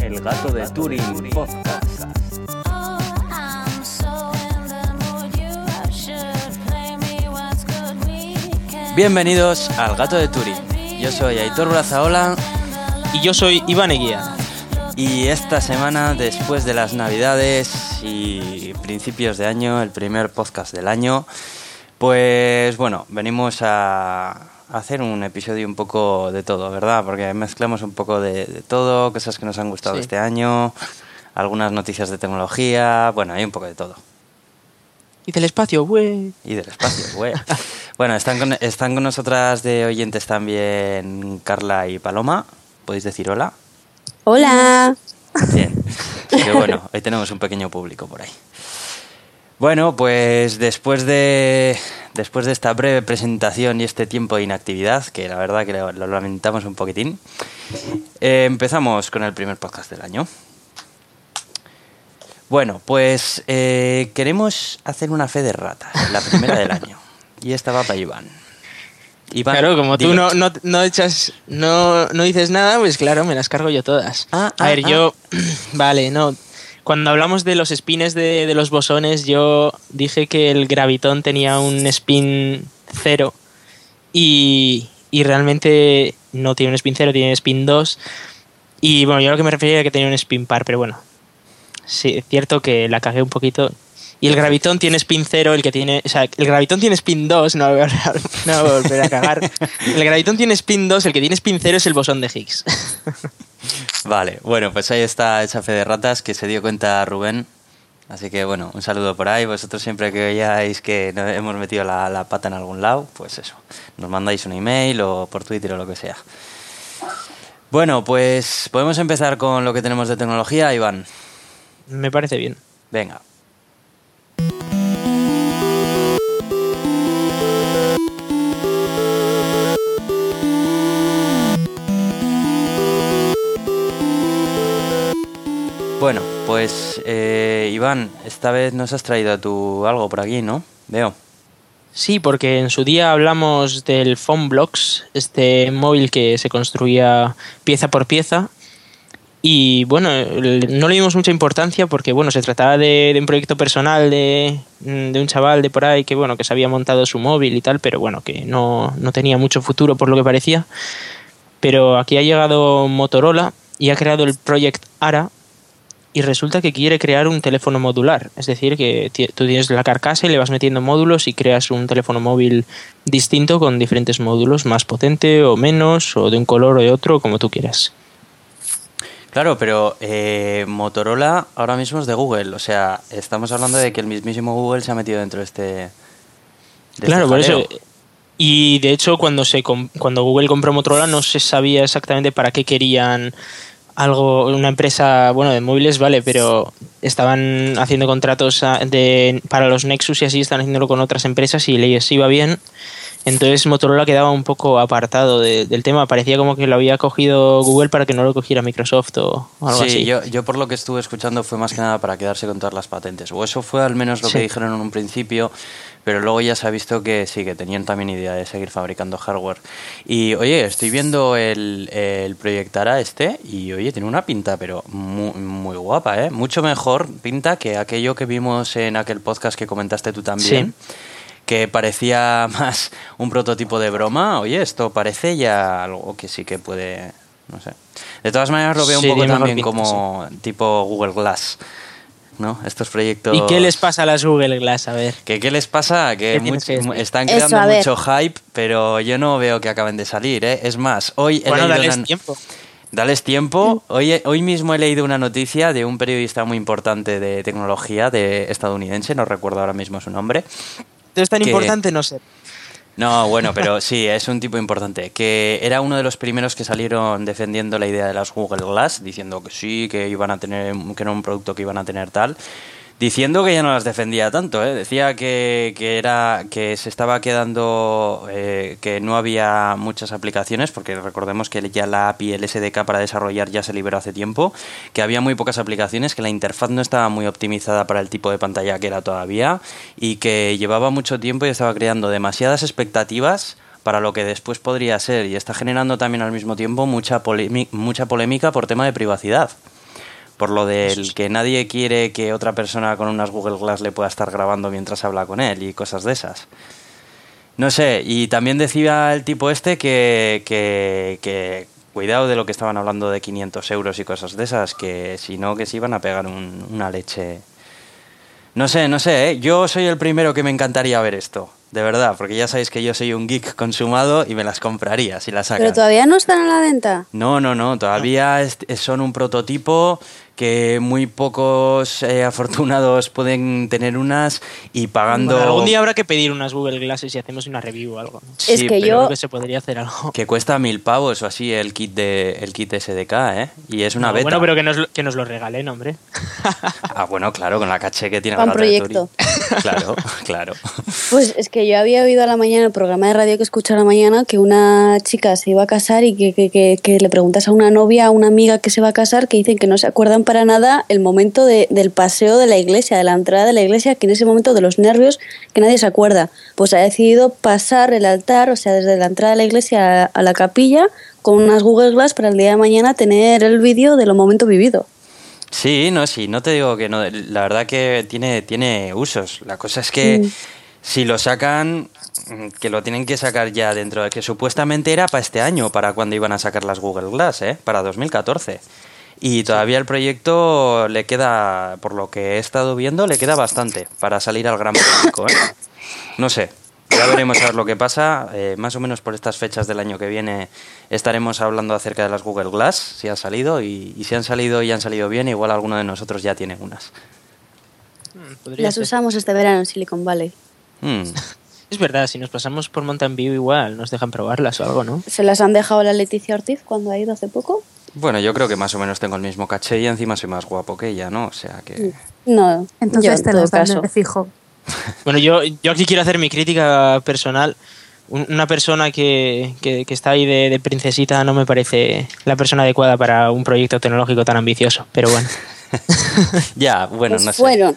El gato de Turing Podcast. Bienvenidos al Gato de Turing. Yo soy Aitor Brazaola Y yo soy Iván Eguía. y esta semana, después de las Navidades y principios de año, el primer podcast del año, pues bueno, venimos a hacer un episodio un poco de todo, ¿verdad? Porque mezclamos un poco de, de todo, cosas que nos han gustado Sí. este año, algunas noticias de tecnología, bueno, hay un poco de todo. Y del espacio, güey. Y del espacio, güey. Bueno, están con, están con nosotras de oyentes también Carla y Paloma. ¿Podéis decir hola? Hola. Bien. Que bueno, hoy tenemos un pequeño público por ahí. Bueno, pues después de, después de esta breve presentación y este tiempo de inactividad, que la verdad que lo, lo lamentamos un poquitín, eh, empezamos con el primer podcast del año. Bueno, pues eh, queremos hacer una fe de ratas, la primera del año. Y esta va para Iván. Iván, Claro, como tú no, no, no echas, no, no dices nada, pues claro, me las cargo yo todas. Ah, a ah, ver, ah. yo, vale, no. Cuando hablamos de los spins de, de los bosones, yo dije que el gravitón tenía un spin cero y, y realmente no tiene un spin cero, tiene un spin 2. Y bueno, yo lo que me refería era que tenía un spin par, pero bueno, sí, es cierto que la cagué un poquito. Y el gravitón tiene spin 0, el que tiene. O sea, el gravitón tiene spin 2, no voy a, no voy a volver a cagar. El gravitón tiene spin 2, el que tiene spin 0 es el bosón de Higgs. Vale, bueno, pues ahí está esa fe de ratas que se dio cuenta Rubén. Así que bueno, un saludo por ahí. Vosotros siempre que veáis que hemos metido la, la pata en algún lado, pues eso, nos mandáis un email o por Twitter o lo que sea. Bueno, pues podemos empezar con lo que tenemos de tecnología, Iván. Me parece bien. Venga. Bueno, pues eh, Iván, esta vez nos has traído tú algo por aquí, ¿no? Veo. Sí, porque en su día hablamos del Phone Blocks, este móvil que se construía pieza por pieza. Y bueno, no le dimos mucha importancia porque bueno, se trataba de, un proyecto personal de, de un chaval de por ahí que bueno, que se había montado su móvil y tal, pero bueno, que no, no tenía mucho futuro por lo que parecía. Pero aquí ha llegado Motorola y ha creado el Project ARA, y resulta que quiere crear un teléfono modular. Es decir, que tú tienes la carcasa y le vas metiendo módulos y creas un teléfono móvil distinto con diferentes módulos, más potente o menos, o de un color o de otro, como tú quieras. Claro, pero eh, Motorola ahora mismo es de Google. O sea, estamos hablando de que el mismísimo Google se ha metido dentro de este. de este claro, por eso. Y de hecho, cuando, se cuando Google compró Motorola, no se sabía exactamente para qué querían algo, una empresa, bueno, de móviles, vale, pero estaban haciendo contratos de, para los Nexus y así, están haciéndolo con otras empresas y les iba bien. Entonces Motorola quedaba un poco apartado de- del tema. Parecía como que lo había cogido Google para que no lo cogiera Microsoft o algo sí, así. Yo, yo por lo que estuve escuchando fue más que nada para quedarse con todas las patentes. O eso fue al menos lo que Sí. dijeron en un principio, pero luego ya se ha visto que sí, que tenían también idea de seguir fabricando hardware. Y oye, estoy viendo el, el Proyectara este y oye, tiene una pinta, pero muy, muy guapa, ¿eh? Mucho mejor pinta que aquello que vimos en aquel podcast que comentaste tú también. Que parecía más un prototipo de broma. Oye, esto parece ya algo que sí que puede. No sé. De todas maneras, lo veo Sí, un poco también pinta, como tipo Google Glass. ¿No? Estos proyectos. ¿Y qué les pasa a las Google Glass? A ver. ¿Qué, qué les pasa? Que ¿Qué tienes much- que decir? están Eso, creando mucho hype, pero yo no veo que acaben de salir. ¿eh? Es más, hoy he Bueno, leído dales una- tiempo. Dales tiempo. Hoy, hoy mismo he leído una noticia de un periodista muy importante de tecnología de estadounidense, no recuerdo ahora mismo su nombre. Entonces tan que- importante no sé. No, bueno, pero sí, es un tipo importante. Que era uno de los primeros que salieron defendiendo la idea de las Google Glass, diciendo que sí, que iban a tener, que era un producto que iban a tener tal. Diciendo que ya no las defendía tanto, ¿eh? decía que, que era que se estaba quedando eh, que no había muchas aplicaciones porque recordemos que ya la API el SDK para desarrollar ya se liberó hace tiempo, que había muy pocas aplicaciones, que la interfaz no estaba muy optimizada para el tipo de pantalla que era todavía y que llevaba mucho tiempo y estaba creando demasiadas expectativas para lo que después podría ser y está generando también al mismo tiempo mucha, mucha polémica por tema de privacidad por lo del que nadie quiere que otra persona con unas Google Glass le pueda estar grabando mientras habla con él y cosas de esas. No sé, y también decía el tipo este que, que, que cuidado de lo que estaban hablando de 500 euros y cosas de esas, que si no, que se iban a pegar una leche. No sé, no sé, ¿eh? yo soy el primero que me encantaría ver esto, de verdad, porque ya sabéis que yo soy un geek consumado y me las compraría si las sacan. Pero todavía no están a la venta. No, no, no, todavía son un prototipo que muy pocos eh, afortunados pueden tener unas y pagando... algún día habrá que pedir unas Google Glasses y hacemos una review o algo. es que yo... Creo que se podría hacer algo. Que cuesta mil pavos o así el kit de el kit SDK, ¿eh? Y es una beta. Bueno, pero que nos, que nos lo regalen, hombre. ah, bueno, claro, con la caché que tiene un proyecto. claro, claro. Pues es que yo había oído a la mañana el programa de radio que escuché a la mañana que una chica se iba a casar y que, que, que le preguntas a una novia, a una amiga que se va a casar, que dicen que no se acuerdan para nada el momento de, del paseo de la iglesia, de la entrada de la iglesia, que en ese momento de los nervios que nadie se acuerda. Pues ha decidido pasar el altar, o sea, desde la entrada de la iglesia a, la capilla, con unas Google Glass para el día de mañana tener el vídeo de lo momento vivido. Sí, no, sí, no te digo que no. La verdad que tiene, tiene usos. La cosa es que mm. si lo sacan, que lo tienen que sacar ya dentro de que supuestamente era para este año, para cuando iban a sacar las Google Glass, ¿eh? Para 2014. Y todavía el proyecto le queda, por lo que he estado viendo, le queda bastante para salir al gran público. ¿eh? No sé, ya veremos a ver lo que pasa. Eh, más o menos por estas fechas del año que viene estaremos hablando acerca de las Google Glass, si han salido. Y, si han salido y han salido bien, igual alguno de nosotros ya tiene unas. Mm, las usamos este verano en Silicon Valley. Mm. Es verdad, si nos pasamos por Mountain View igual nos dejan probarlas o algo, ¿no? ¿Se las han dejado la Leticia Ortiz cuando ha ido hace poco? Bueno, yo creo que más o menos tengo el mismo caché y encima soy más guapo que ella, ¿no? O sea que... No, entonces te lo caso. fijo. Bueno, yo, yo aquí quiero hacer mi crítica personal. Una persona que, que, está ahí de, princesita no me parece la persona adecuada para un proyecto tecnológico tan ambicioso, pero bueno. ya, bueno, pues no sé. Fueron,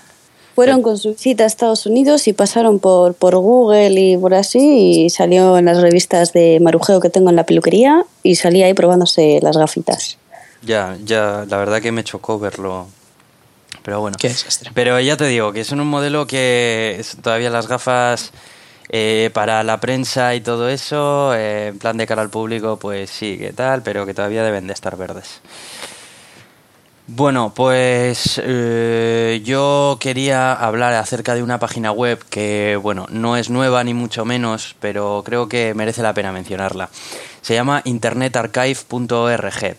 fueron con su cita a Estados Unidos y pasaron por, por Google y por así y salió en las revistas de marujeo que tengo en la peluquería y salía ahí probándose las gafitas. Ya, ya, la verdad que me chocó verlo. Pero bueno. Qué Pero ya te digo que son un modelo que todavía las gafas eh, para la prensa y todo eso, eh, en plan de cara al público, pues sí, que tal, pero que todavía deben de estar verdes. Bueno, pues eh, yo quería hablar acerca de una página web que, bueno, no es nueva ni mucho menos, pero creo que merece la pena mencionarla. Se llama internetarchive.org.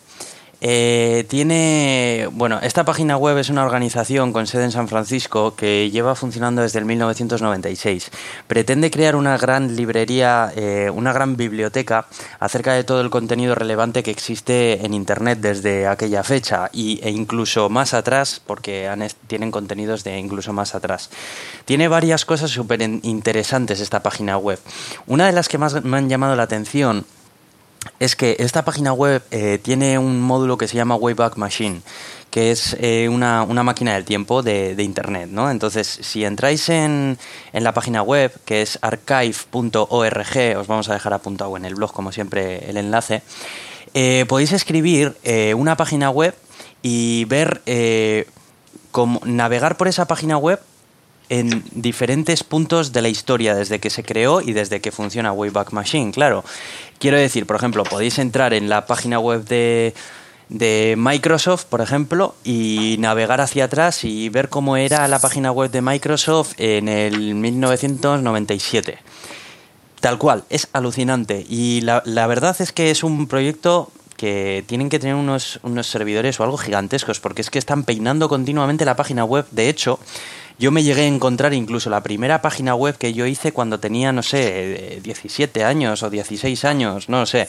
Eh, tiene, bueno, esta página web es una organización con sede en San Francisco que lleva funcionando desde el 1996. Pretende crear una gran librería, eh, una gran biblioteca acerca de todo el contenido relevante que existe en Internet desde aquella fecha y, e incluso más atrás, porque tienen contenidos de incluso más atrás. Tiene varias cosas súper interesantes esta página web. Una de las que más me han llamado la atención es que esta página web eh, tiene un módulo que se llama Wayback Machine, que es eh, una, máquina del tiempo de, Internet, ¿no? Entonces, si entráis en, la página web, que es archive.org, os vamos a dejar apuntado en el blog, como siempre, el enlace, eh, podéis escribir una página web y ver cómo navegar por esa página web en diferentes puntos de la historia, desde que se creó y desde que funciona Wayback Machine, claro. Quiero decir, por ejemplo, podéis entrar en la página web de, de Microsoft, por ejemplo, y navegar hacia atrás y ver cómo era la página web de Microsoft en el 1997. Tal cual, es alucinante. Y la, la verdad es que es un proyecto que tienen que tener unos, unos servidores o algo gigantescos, porque es que están peinando continuamente la página web. De hecho, yo me llegué a encontrar incluso la primera página web que yo hice cuando tenía, no sé, 17 años o 16 años, no sé.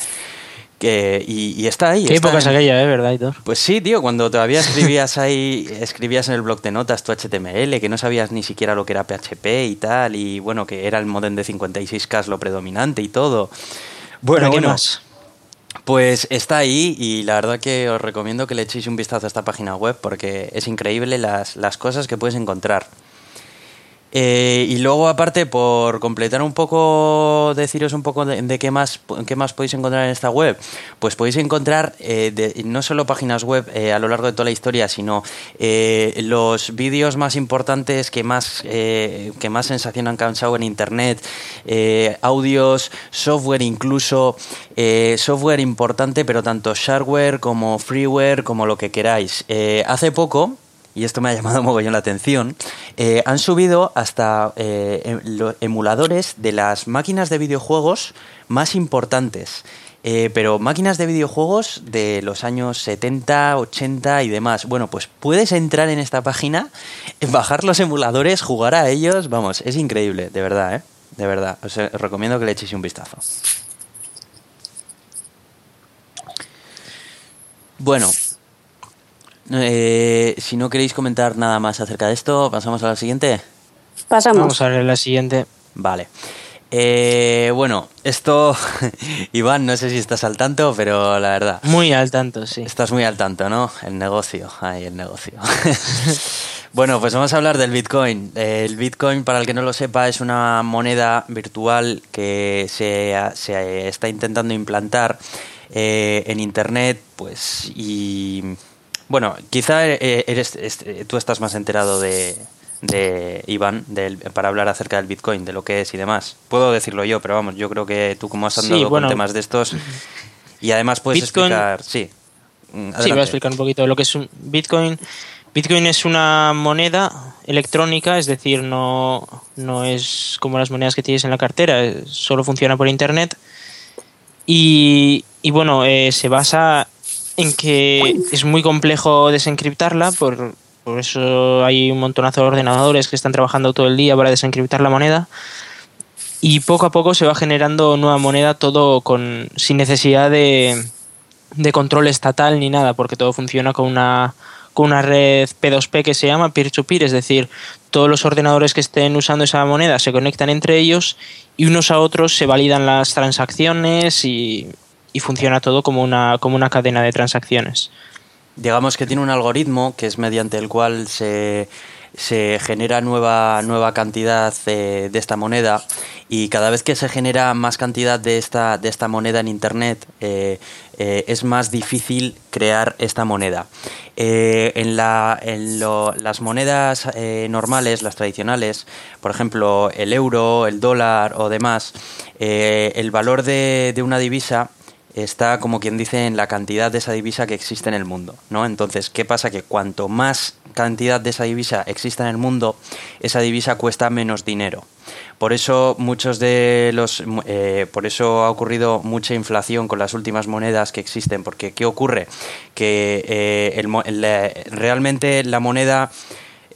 Que, y, está ahí. Qué época es aquella, ¿eh? ¿Verdad, Hitor? Pues sí, tío, cuando todavía escribías ahí, escribías en el blog de notas tu HTML, que no sabías ni siquiera lo que era PHP y tal, y bueno, que era el modem de 56K lo predominante y todo. Bueno, ¿Para qué bueno, más? Pues está ahí y la verdad que os recomiendo que le echéis un vistazo a esta página web porque es increíble las, las cosas que puedes encontrar. Eh, y luego, aparte, por completar un poco, deciros un poco de, qué, más, qué más podéis encontrar en esta web, pues podéis encontrar eh, no solo páginas web eh, a lo largo de toda la historia, sino los vídeos más importantes que más, que más sensación han causado en Internet, audios, software incluso, software importante, pero tanto shareware como freeware, como lo que queráis. Hace poco, y esto me ha llamado mogollón la atención, eh, han subido hasta eh, em- emuladores de las máquinas de videojuegos más importantes. Eh, pero máquinas de videojuegos de los años 70, 80 y demás. Bueno, pues puedes entrar en esta página, bajar los emuladores, jugar a ellos. Vamos, es increíble, de verdad, ¿eh? De verdad. Os, eh, os recomiendo que le echéis un vistazo. Bueno, eh, si no queréis comentar nada más acerca de esto, pasamos a la siguiente. Pasamos. Vamos a ver la siguiente. Vale. Eh, bueno, esto, Iván, no sé si estás al tanto, pero la verdad, Muy al tanto, sí. estás muy al tanto, ¿no? El negocio, ay, el negocio. bueno, pues vamos a hablar del Bitcoin. El Bitcoin, para el que no lo sepa, es una moneda virtual que se, se está intentando implantar eh, en Internet, pues, y bueno, quizá eh, eres, est- tú estás más enterado de, de Iván del- para hablar acerca del Bitcoin, de lo que es y demás. Puedo decirlo yo, pero vamos, yo creo que tú como has Sí, andado bueno. con temas de estos y además puedes Bitcoin- explicar, sí. Sí, voy a explicar un poquito lo que es un Bitcoin. Bitcoin es una moneda electrónica, es decir, no, no es como las monedas que tienes en la cartera, eh, solo funciona por internet. Y, y bueno, eh, se basa en que es muy complejo desencriptarla, por, por eso hay un montonazo de ordenadores que están trabajando todo el día para desencriptar la moneda. Y poco a poco se va generando nueva moneda, todo con, sin necesidad de, de control estatal ni nada, porque todo funciona con una, con una red P2P que se llama peer-to-peer, es decir, todos los ordenadores que estén usando esa moneda se conectan entre ellos y unos a otros se validan las transacciones y, y funciona todo como una, como una cadena de transacciones. Digamos que tiene un algoritmo que es mediante el cual se, se genera nueva, nueva cantidad eh, de esta moneda y cada vez que se genera más cantidad de esta, de esta moneda en Internet eh, eh, es más difícil crear esta moneda. En la, en lo- las monedas normales, las tradicionales, por ejemplo el euro, el dólar o demás, el valor de, de una divisa está como quien dice en la cantidad de esa divisa que existe en el mundo, ¿no? Entonces, ¿qué pasa? Que cuanto más cantidad de esa divisa exista en el mundo, esa divisa cuesta menos dinero. Por eso muchos de los, eh, por eso ha ocurrido mucha inflación con las últimas monedas que existen, porque ¿qué ocurre? Que eh, realmente la moneda,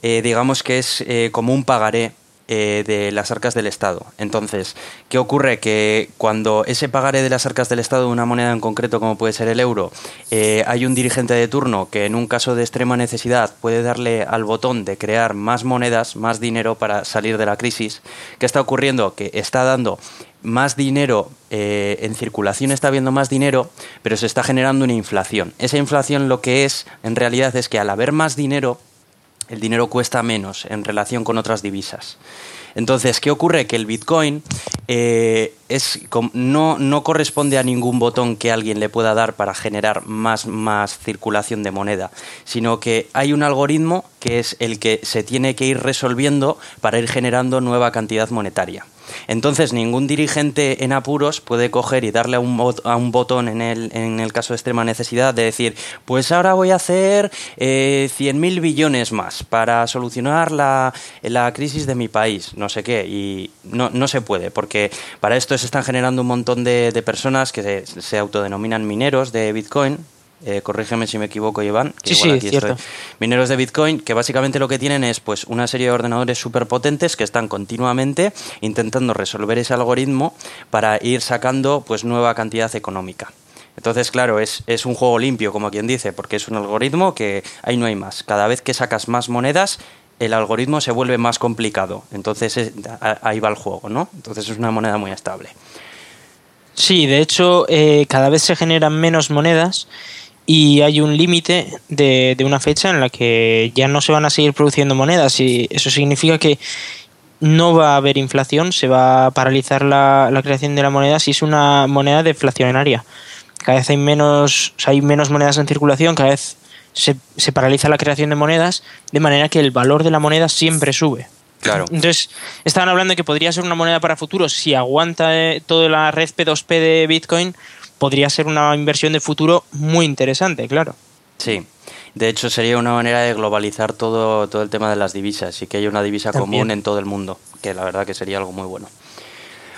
eh, digamos que es como un pagaré eh, de las arcas del Estado. Entonces, ¿qué ocurre? Que cuando ese pagaré de las arcas del Estado una moneda en concreto, como puede ser el euro, eh, hay un dirigente de turno que en un caso de extrema necesidad puede darle al botón de crear más monedas, más dinero para salir de la crisis, ¿qué está ocurriendo? Que está dando más dinero eh, en circulación está habiendo más dinero, pero se está generando una inflación. Esa inflación lo que es, en realidad, es que al haber más dinero, el dinero cuesta menos en relación con otras divisas. Entonces, ¿qué ocurre? Que el Bitcoin eh, es, no, no corresponde a ningún botón que alguien le pueda dar para generar más, más circulación de moneda, sino que hay un algoritmo que es el que se tiene que ir resolviendo para ir generando nueva cantidad monetaria. Entonces, ningún dirigente en apuros puede coger y darle a un, a un botón en el, en el caso de extrema necesidad de decir, pues ahora voy a hacer eh, 100.000 billones más para solucionar la, crisis de mi país, no sé qué. Y no, se puede, porque para esto se están generando un montón de, personas que se autodenominan mineros de Bitcoin. Eh, corrígeme si me equivoco, Iván. que Sí, igual sí, aquí cierto. estoy mineros de Bitcoin que básicamente lo que tienen es pues una serie de ordenadores súper potentes que están continuamente intentando resolver ese algoritmo para ir sacando pues nueva cantidad económica. Entonces, claro, es, es un juego limpio, como quien dice, porque es un algoritmo que ahí no hay más. Cada vez que sacas más monedas, el algoritmo se vuelve más complicado. Entonces es- a- ahí va el juego, ¿no? Entonces es una moneda muy estable. Sí, de hecho, eh, cada vez se generan menos monedas y hay un límite de, de una fecha en la que ya no se van a seguir produciendo monedas y eso significa que no va a haber inflación, se va a paralizar la, la creación de la moneda si es una moneda deflacionaria. Cada vez hay menos, o sea, hay menos monedas en circulación, cada vez se, se paraliza la creación de monedas, de manera que el valor de la moneda siempre sube. Claro. Entonces, estaban hablando de que podría ser una moneda para futuro. Si aguanta eh, toda la red P2P de Bitcoin, podría ser una inversión de futuro muy interesante, claro. Sí. De hecho, sería una manera de globalizar todo, todo el tema de las divisas y que haya una divisa También. común en todo el mundo, que la verdad que sería algo muy bueno.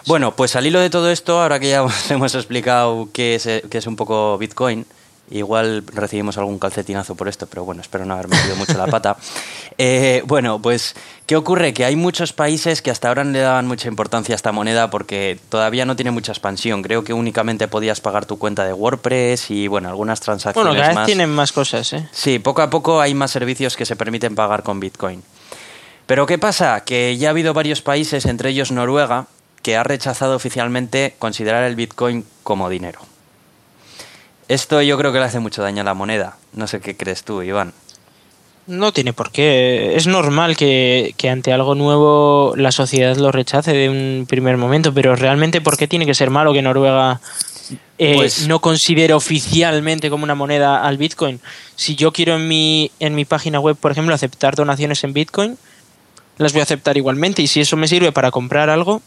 Bueno, pues al hilo de todo esto, ahora que ya os hemos explicado qué es, qué es un poco Bitcoin, igual recibimos algún calcetinazo por esto, pero bueno, espero no haber metido mucho la pata. Eh, bueno, pues, ¿qué ocurre? Que hay muchos países que hasta ahora no le daban mucha importancia a esta moneda porque todavía no tiene mucha expansión. Creo que únicamente podías pagar tu cuenta de WordPress y, bueno, algunas transacciones Bueno, cada vez más. tienen más cosas, ¿eh? Sí, poco a poco hay más servicios que se permiten pagar con Bitcoin. Pero ¿qué pasa? Que ya ha habido varios países, entre ellos Noruega, que ha rechazado oficialmente considerar el Bitcoin como dinero. Esto yo creo que le hace mucho daño a la moneda. No sé qué crees tú, Iván. No tiene por qué. Es normal que, que ante algo nuevo la sociedad lo rechace de un primer momento, pero realmente ¿por qué tiene que ser malo que Noruega eh, Pues- no considere oficialmente como una moneda al Bitcoin? Si yo quiero en mi, en mi página web, por ejemplo, aceptar donaciones en Bitcoin, las voy a aceptar igualmente. Y si eso me sirve para comprar algo,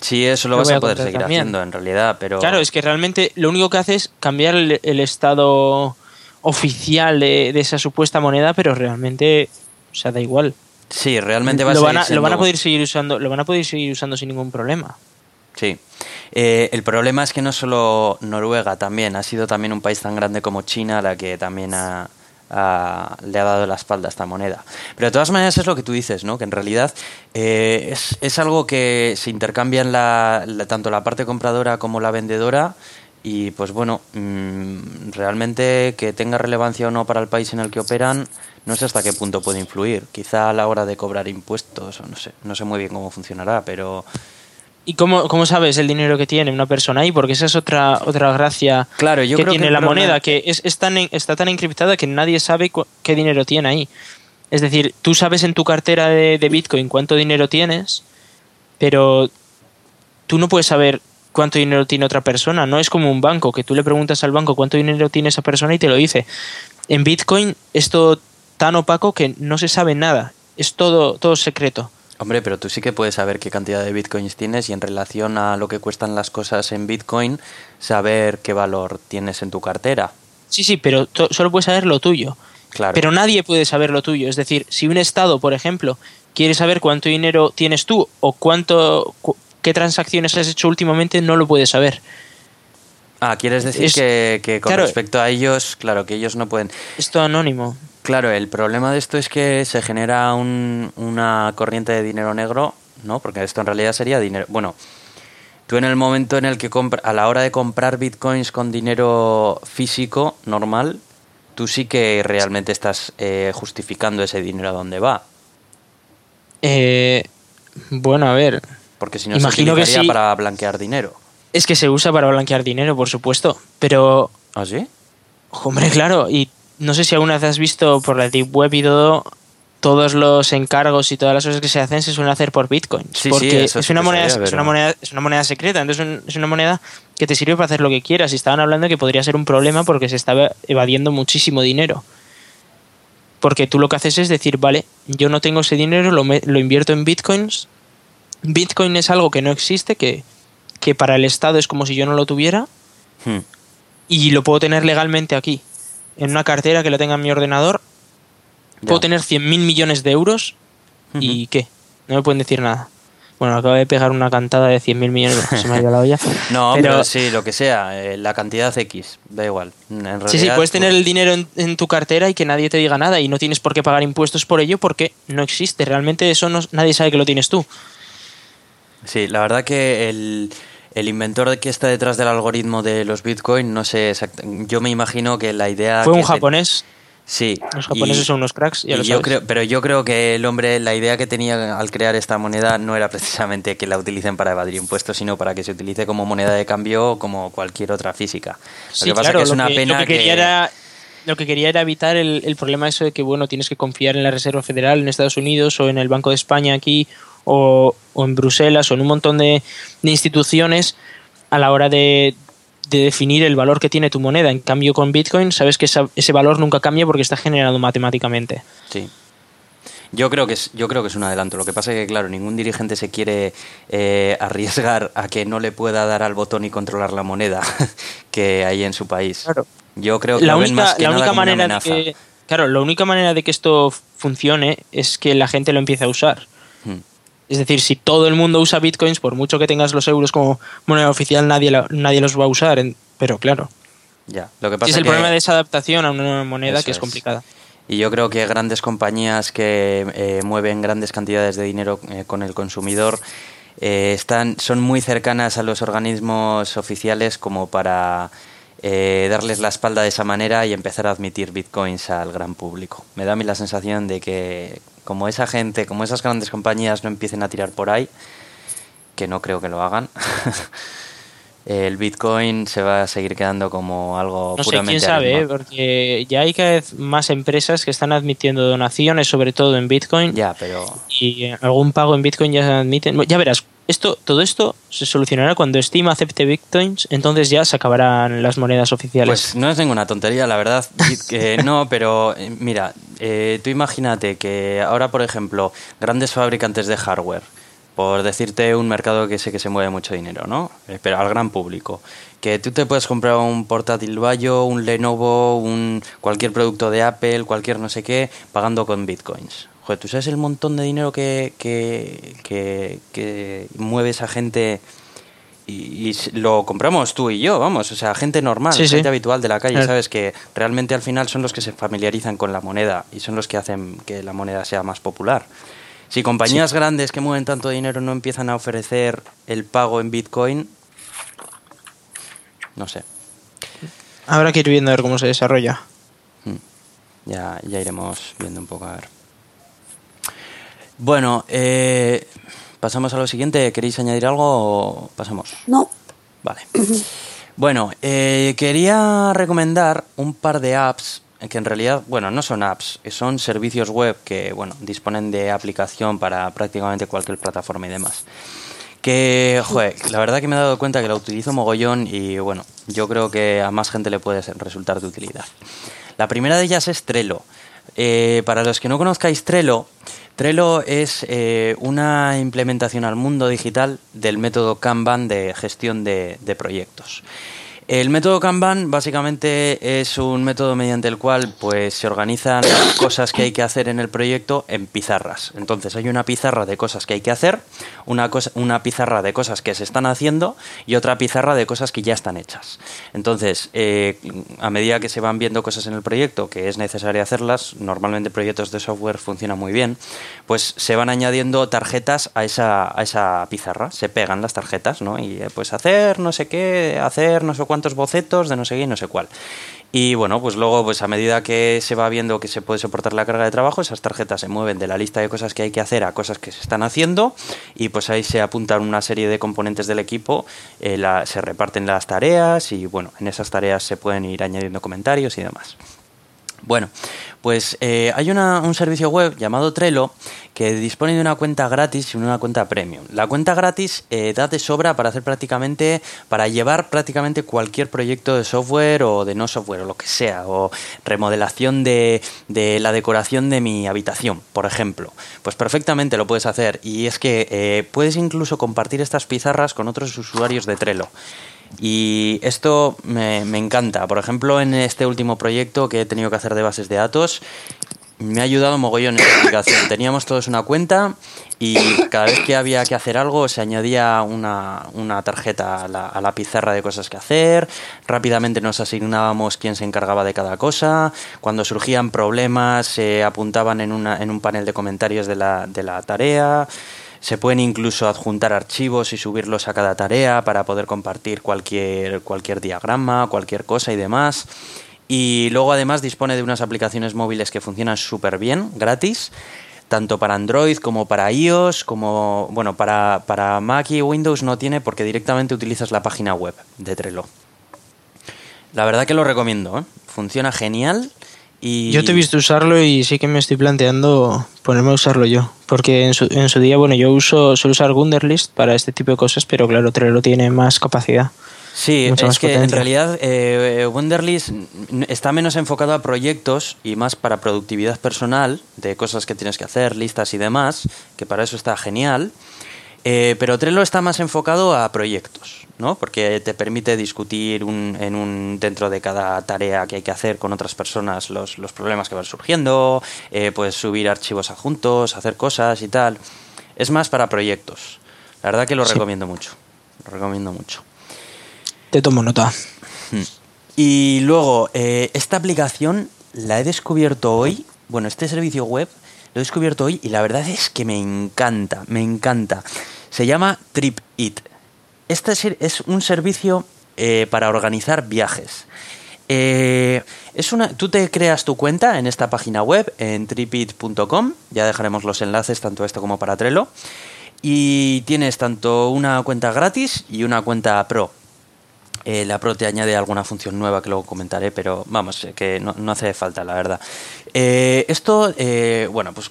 Sí, eso lo Lo vas a poder seguir también. haciendo en realidad, pero... Claro, es que realmente lo único que hace es cambiar el, el estado oficial de, de esa supuesta moneda, pero realmente, o sea, da igual. Sí, realmente va a lo, van a, lo van a poder seguir usando, lo van a poder seguir usando sin ningún problema. Sí. Eh, el problema es que no solo Noruega también, ha sido también un país tan grande como China la que también ha, ha- le ha dado la espalda a esta moneda. Pero de todas maneras es lo que tú dices, ¿no? Que en realidad eh, es, es algo que se intercambia la- tanto la parte compradora como la vendedora y pues bueno, mm, realmente que tenga relevancia o no para el país en el que operan, no sé hasta qué punto puede influir. Quizá a la hora de cobrar impuestos, o no sé, no sé muy bien cómo funcionará, pero... ¿Y cómo, cómo sabes el dinero que tiene una persona ahí? Porque esa es otra, otra gracia Claro, yo que creo tiene la problema- moneda, que es, es tan, está tan encriptada que nadie sabe qué dinero tiene ahí. Es decir, tú sabes en tu cartera de, de Bitcoin cuánto dinero tienes, pero tú no puedes saber cuánto dinero tiene otra persona. No es como un banco, que tú le preguntas al banco cuánto dinero tiene esa persona y te lo dice. En Bitcoin es todo tan opaco que no se sabe nada. Es todo, todo secreto. Hombre, pero tú sí que puedes saber qué cantidad de bitcoins tienes y en relación a lo que cuestan las cosas en bitcoin, saber qué valor tienes en tu cartera. Sí, sí, pero solo puedes saber lo tuyo. Claro. Pero nadie puede saber lo tuyo. Es decir, si un Estado, por ejemplo, quiere saber cuánto dinero tienes tú o cuánto, cu- qué transacciones has hecho últimamente, no lo puede saber. ah, quieres decir es- que, que con claro. respecto a ellos, claro, que ellos no pueden. Es todo anónimo. Claro, el problema de esto es que se genera un- una corriente de dinero negro, ¿no? Porque esto en realidad sería dinero. Bueno, tú en el momento en el que compra, a la hora de comprar bitcoins con dinero físico normal, tú sí que realmente estás eh, justificando ese dinero a dónde va. Eh, bueno, a ver. Porque si no Imagino se que sí. para blanquear dinero. Es que se usa para blanquear dinero, por supuesto. Pero, ¿Ah, sí? hombre, claro. Y no sé si alguna vez has visto por la Deep Web y todo. Todos los encargos y todas las cosas que se hacen se suelen hacer por Bitcoin. Sí, sí, porque eso es, sí una moneda, es, una moneda, es una moneda secreta. Entonces un- es una moneda que te sirve para hacer lo que quieras. Y estaban hablando que podría ser un problema porque se estaba evadiendo muchísimo dinero. Porque tú lo que haces es decir, vale, yo no tengo ese dinero, lo, me- lo invierto en bitcoins. Bitcoin es algo que no existe, que, que para el Estado es como si yo no lo tuviera Hmm. y lo puedo tener legalmente aquí, en una cartera que la tenga en mi ordenador. Puedo tener 100.000 millones de euros y ¿qué? No me pueden decir nada. Bueno, acabo de pegar una cantada de 100.000 millones, se me ha ido la olla. No, pero, pero, sí, lo que sea, eh, la cantidad X, da igual. En realidad, Sí, sí, puedes tú- tener el dinero en, en tu cartera y que nadie te diga nada y no tienes por qué pagar impuestos por ello porque no existe. Realmente eso no, nadie sabe que lo tienes tú. Sí, la verdad que el, el inventor que está detrás del algoritmo de los Bitcoin, no sé yo me imagino que la idea... Fue un japonés. Sí. Los japoneses son unos cracks, ya lo yo creo, Pero yo creo que el hombre, la idea que tenía al crear esta moneda no era precisamente que la utilicen para evadir impuestos, sino para que se utilice como moneda de cambio como cualquier otra física. Lo que pasa que es una pena lo que, quería Era, lo que quería era evitar el, el problema eso de que, bueno, tienes que confiar en la Reserva Federal en Estados Unidos o en el Banco de España aquí o, o en Bruselas o en un montón de, de instituciones a la hora de, de definir el valor que tiene tu moneda. En cambio, con Bitcoin sabes que ese valor nunca cambia porque está generado matemáticamente. Sí. Yo creo que es, yo creo que es un adelanto. Lo que pasa es que, claro, ningún dirigente se quiere eh, arriesgar a que no le pueda dar al botón y controlar la moneda que hay en su país. Claro. Yo creo que la única, la única manera de que, claro, la única manera de que esto funcione es que la gente lo empiece a usar. Es decir, si todo el mundo usa bitcoins, por mucho que tengas los euros como moneda oficial, nadie, nadie los va a usar. pero claro. Ya. Lo que pasa es el problema de esa adaptación a una nueva moneda que es, complicada. Y yo creo que grandes compañías que eh, mueven grandes cantidades de dinero eh, con el consumidor eh, están, son muy cercanas a los organismos oficiales como para darles la espalda de esa manera y empezar a admitir bitcoins al gran público. Me da a mí la sensación de que como esa gente, como esas grandes compañías no empiecen a tirar por ahí, que no creo que lo hagan, el Bitcoin se va a seguir quedando como algo no puramente sé, quién sabe, ¿eh? porque ya hay cada vez más empresas que están admitiendo donaciones, sobre todo en Bitcoin. Ya, pero... Y algún pago en Bitcoin ya se admiten. Ya verás, esto, todo esto se solucionará cuando Steam acepte Bitcoins, entonces ya se acabarán las monedas oficiales. Pues no es ninguna tontería, la verdad. Que no, pero eh, mira, eh, tú imagínate que ahora, por ejemplo, grandes fabricantes de hardware, por decirte un mercado que sé que se mueve mucho dinero, ¿no? Eh, pero al gran público. Que tú te puedes comprar un portátil Bayo, un Lenovo, un cualquier producto de Apple, cualquier no sé qué, pagando con bitcoins. Joder, ¿tú sabes el montón de dinero que, que, mueve esa gente? Y, lo compramos tú y yo, vamos, o sea, gente normal, gente habitual de la calle, ¿sabes? Que realmente al final son los que se familiarizan con la moneda y son los que hacen que la moneda sea más popular. Si compañías grandes que mueven tanto dinero no empiezan a ofrecer el pago en Bitcoin, no sé. Habrá que ir viendo a ver cómo se desarrolla. Hmm. Ya, ya iremos viendo un poco a ver. Bueno, eh, pasamos a lo siguiente. ¿Queréis añadir algo o pasamos? No. Vale. Bueno, eh, quería recomendar un par de apps que en realidad, bueno, no son apps, son servicios web que, bueno, disponen de aplicación para prácticamente cualquier plataforma y demás. Que, joder, la verdad que me he dado cuenta que la utilizo mogollón y, bueno, yo creo que a más gente le puede resultar de utilidad. La primera de ellas es Trello. Eh, para los que no conozcáis Trello, Trello es eh, una implementación al mundo digital del método Kanban de gestión de proyectos. El método Kanban básicamente es un método mediante el cual pues se organizan las cosas que hay que hacer en el proyecto en pizarras. Entonces hay una pizarra de cosas que hay que hacer, una, cosa, una pizarra de cosas que se están haciendo y otra pizarra de cosas que ya están hechas. Entonces, eh, a medida que se van viendo cosas en el proyecto que es necesario hacerlas, normalmente proyectos de software funcionan muy bien, pues se van añadiendo tarjetas a esa, a esa pizarra, se pegan las tarjetas, ¿no? Y eh, pues hacer no sé qué, hacer no sé cuánto bocetos de no sé qué no sé cuál. Y bueno, pues luego, pues a medida que se va viendo que se puede soportar la carga de trabajo, esas tarjetas se mueven de la lista de cosas que hay que hacer a cosas que se están haciendo y pues ahí se apuntan una serie de componentes del equipo, eh, se reparten las tareas y bueno, en esas tareas se pueden ir añadiendo comentarios y demás. Bueno, pues eh, hay un servicio web llamado Trello que dispone de una cuenta gratis y una cuenta premium. La cuenta gratis eh, da de sobra para hacer prácticamente, para llevar prácticamente cualquier proyecto de software o de no software o lo que sea, o remodelación de, la decoración de mi habitación, por ejemplo. Pues perfectamente lo puedes hacer y es que eh, puedes incluso compartir estas pizarras con otros usuarios de Trello. Y esto me, encanta. Por ejemplo, en este último proyecto que he tenido que hacer de bases de datos, me ha ayudado mogollón en la aplicación. Teníamos todos una cuenta y cada vez que había que hacer algo se añadía una, tarjeta a la, pizarra de cosas que hacer. Rápidamente nos asignábamos quién se encargaba de cada cosa. Cuando surgían problemas se apuntaban en, una, en un panel de comentarios de la, de la tarea. Se pueden incluso adjuntar archivos y subirlos a cada tarea para poder compartir cualquier, cualquier diagrama, cualquier cosa y demás. Y luego además dispone de unas aplicaciones móviles que funcionan súper bien, gratis, tanto para Android como para iOS, como bueno, para, para Mac y Windows no tiene porque directamente utilizas la página web de Trello. La verdad que lo recomiendo, ¿eh? funciona genial. Y... Yo te he visto usarlo y sí que me estoy planteando ponerme a usarlo yo. Porque en su, en su día, bueno, yo uso, suelo usar Wunderlist para este tipo de cosas, pero claro, Trello tiene más capacidad. Sí, es que en realidad eh, Wunderlist está menos enfocado a proyectos y más para productividad personal, de cosas que tienes que hacer, listas y demás, que para eso está genial. Eh, pero Trello está más enfocado a proyectos, ¿no? Porque te permite discutir en un, dentro de cada tarea que hay que hacer con otras personas los, problemas que van surgiendo, eh, puedes subir archivos adjuntos, hacer cosas y tal. Es más para proyectos. La verdad que lo recomiendo mucho. Lo recomiendo mucho. Te tomo nota. Hmm. Y luego, eh, esta aplicación la he descubierto hoy. Bueno, este servicio web lo he descubierto hoy y la verdad es que me encanta, me encanta. Se llama TripIt. Este es un servicio eh, para organizar viajes. Eh, es una, tú te creas tu cuenta en esta página web, en tripit.com. Ya dejaremos los enlaces tanto esto como para Trello. Y tienes tanto una cuenta gratis y una cuenta pro. Eh, la Pro te añade alguna función nueva que luego comentaré, pero vamos, eh, que no, hace falta, la verdad. Eh, esto, bueno, pues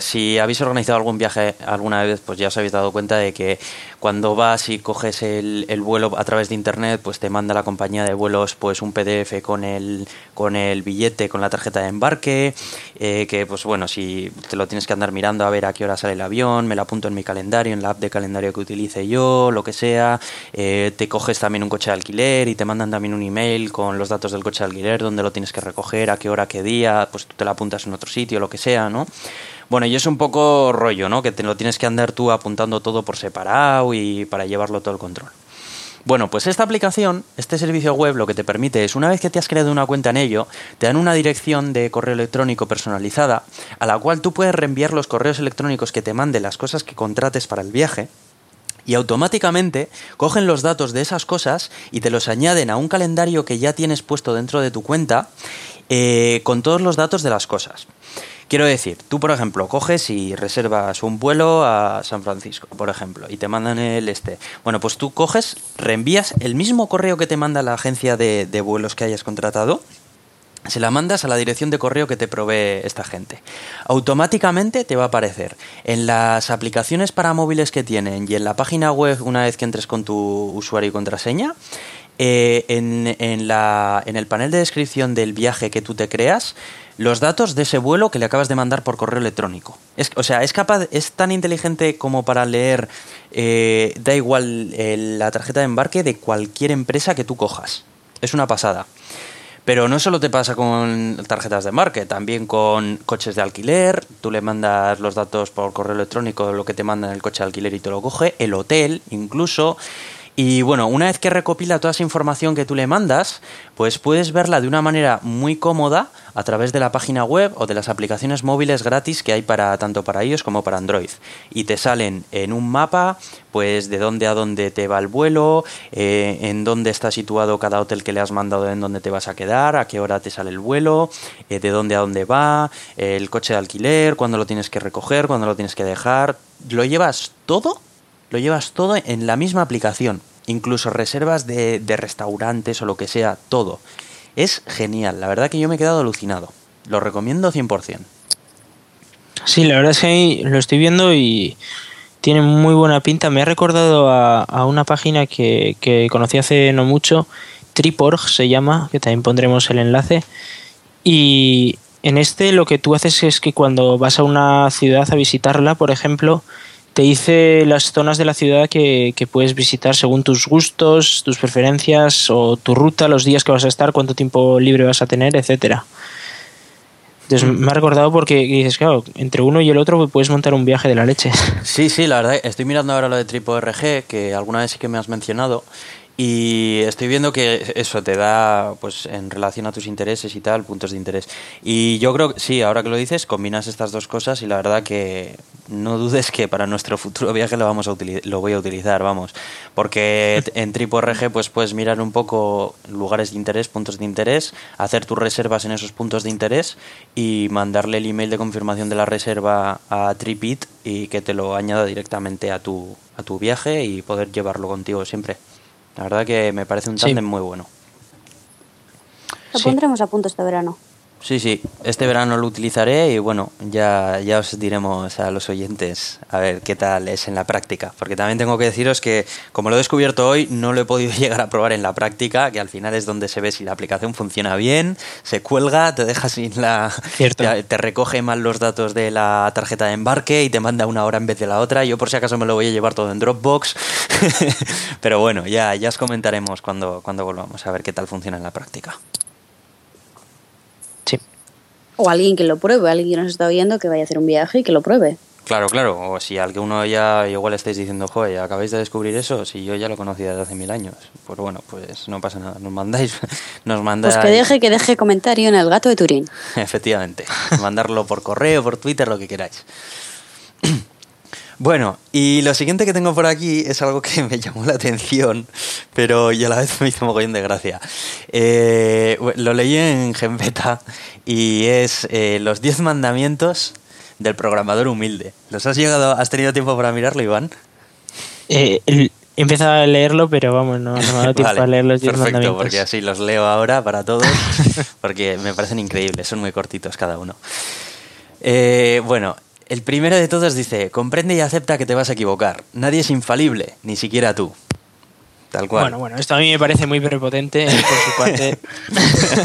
si habéis organizado algún viaje alguna vez, pues ya os habéis dado cuenta de que cuando vas y coges el, vuelo a través de internet, pues te manda la compañía de vuelos pues un PDF con el, con el billete, con la tarjeta de embarque, que pues bueno, si te lo tienes que andar mirando a ver a qué hora sale el avión, me lo apunto en mi calendario, en la app de calendario que utilice yo, lo que sea, te coges también un coche de alquiler, y te mandan también un email con los datos del coche de alquiler, donde lo tienes que recoger, a qué hora, qué día, pues tú te lo apuntas en otro sitio, lo que sea, ¿no? Bueno, y es un poco rollo, ¿no? Que te lo tienes que andar tú apuntando todo por separado y para llevarlo todo el control. Bueno, pues esta aplicación, este servicio web, lo que te permite es, una vez que te has creado una cuenta en ello, te dan una dirección de correo electrónico personalizada a la cual tú puedes reenviar los correos electrónicos que te mande las cosas que contrates para el viaje y automáticamente cogen los datos de esas cosas y te los añaden a un calendario que ya tienes puesto dentro de tu cuenta eh, con todos los datos de las cosas. Quiero decir, tú por ejemplo coges y reservas un vuelo a San Francisco, por ejemplo, y te mandan el este. Bueno, pues tú coges, reenvías el mismo correo que te manda la agencia de, de vuelos que hayas contratado se la mandas a la dirección de correo que te provee esta gente. Automáticamente te va a aparecer en las aplicaciones para móviles que tienen y en la página web una vez que entres con tu usuario y contraseña. Eh, en, la, en el panel de descripción del viaje que tú te creas, los datos de ese vuelo que le acabas de mandar por correo electrónico. Es, o sea, es capaz, es tan inteligente como para leer, eh, da igual la tarjeta de embarque de cualquier empresa que tú cojas. Es una pasada. Pero no solo te pasa con tarjetas de embarque, también con coches de alquiler. Tú le mandas los datos por correo electrónico, lo que te manda en el coche de alquiler y te lo coge. El hotel, incluso. Y bueno, una vez que recopila toda esa información que tú le mandas, pues puedes verla de una manera muy cómoda a través de la página web o de las aplicaciones móviles gratis que hay para tanto para iOS como para Android. Y te salen en un mapa, pues de dónde a dónde te va el vuelo, eh, en dónde está situado cada hotel que le has mandado, en dónde te vas a quedar, a qué hora te sale el vuelo, eh, de dónde a dónde va, el coche de alquiler, cuándo lo tienes que recoger, cuándo lo tienes que dejar. Lo llevas todo lo llevas todo en la misma aplicación, incluso reservas de, restaurantes o lo que sea, todo. Es genial, la verdad que yo me he quedado alucinado. Lo recomiendo 100%. Sí, la verdad es que lo estoy viendo y tiene muy buena pinta. Me ha recordado a, una página que, que, conocí hace no mucho, Triporg se llama, que también pondremos el enlace. Y en este lo que tú haces es que cuando vas a una ciudad a visitarla, por ejemplo, te dice las zonas de la ciudad que, puedes visitar según tus gustos, tus preferencias o tu ruta, los días que vas a estar, cuánto tiempo libre vas a tener, etcétera. Entonces mm. me ha recordado porque dices, claro, entre uno y el otro puedes montar un viaje de la leche. Sí, sí, la verdad, estoy mirando ahora lo de TripoRG, que alguna vez sí que me has mencionado, Y estoy viendo que eso te da, pues en relación a tus intereses y tal, puntos de interés. Y yo creo que sí, ahora que lo dices, combinas estas dos cosas y la verdad que no dudes que para nuestro futuro viaje lo, vamos a lo voy a utilizar, vamos. Porque en TripRG pues puedes mirar un poco lugares de interés, puntos de interés, hacer tus reservas en esos puntos de interés y mandarle el email de confirmación de la reserva a TripIt y que te lo añada directamente a tu, a tu viaje y poder llevarlo contigo siempre. La verdad que me parece un tándem muy bueno. Lo pondremos a punto este verano. Sí, sí, este verano lo utilizaré y bueno, ya, ya os diremos a los oyentes a ver qué tal es en la práctica. Porque también tengo que deciros que, como lo he descubierto hoy, no lo he podido llegar a probar en la práctica, que al final es donde se ve si la aplicación funciona bien, se cuelga, te deja sin la. Te, te recoge mal los datos de la tarjeta de embarque y te manda una hora en vez de la otra. Yo, por si acaso, me lo voy a llevar todo en Dropbox. Pero bueno, ya, ya os comentaremos cuando, cuando volvamos a ver qué tal funciona en la práctica. O alguien que lo pruebe, alguien que nos está oyendo que vaya a hacer un viaje y que lo pruebe. Claro, claro. O si alguno ya igual estáis diciendo, joder, acabáis de descubrir eso, si yo ya lo conocía desde hace mil años. Pues bueno, pues no pasa nada. Nos mandáis, nos mandáis. Pues que deje, que deje comentario en el gato de Turín. Efectivamente. Mandarlo por correo, por Twitter, lo que queráis. Bueno, y lo siguiente que tengo por aquí es algo que me llamó la atención, pero y a la vez me hizo mogollón de gracia. Eh, lo leí en Genbeta y es eh, los 10 mandamientos del programador humilde. ¿Los has llegado, has tenido tiempo para mirarlo, Iván? Eh, he empezado a leerlo, pero vamos, no, me ha dado tiempo a leer los 10 mandamientos. Perfecto, porque así los leo ahora para todos, porque me parecen increíbles, son muy cortitos cada uno. bueno, el primero de todos dice, comprende y acepta que te vas a equivocar. Nadie es infalible, ni siquiera tú. Tal cual. Bueno, bueno, esto a mí me parece muy prepotente por su parte.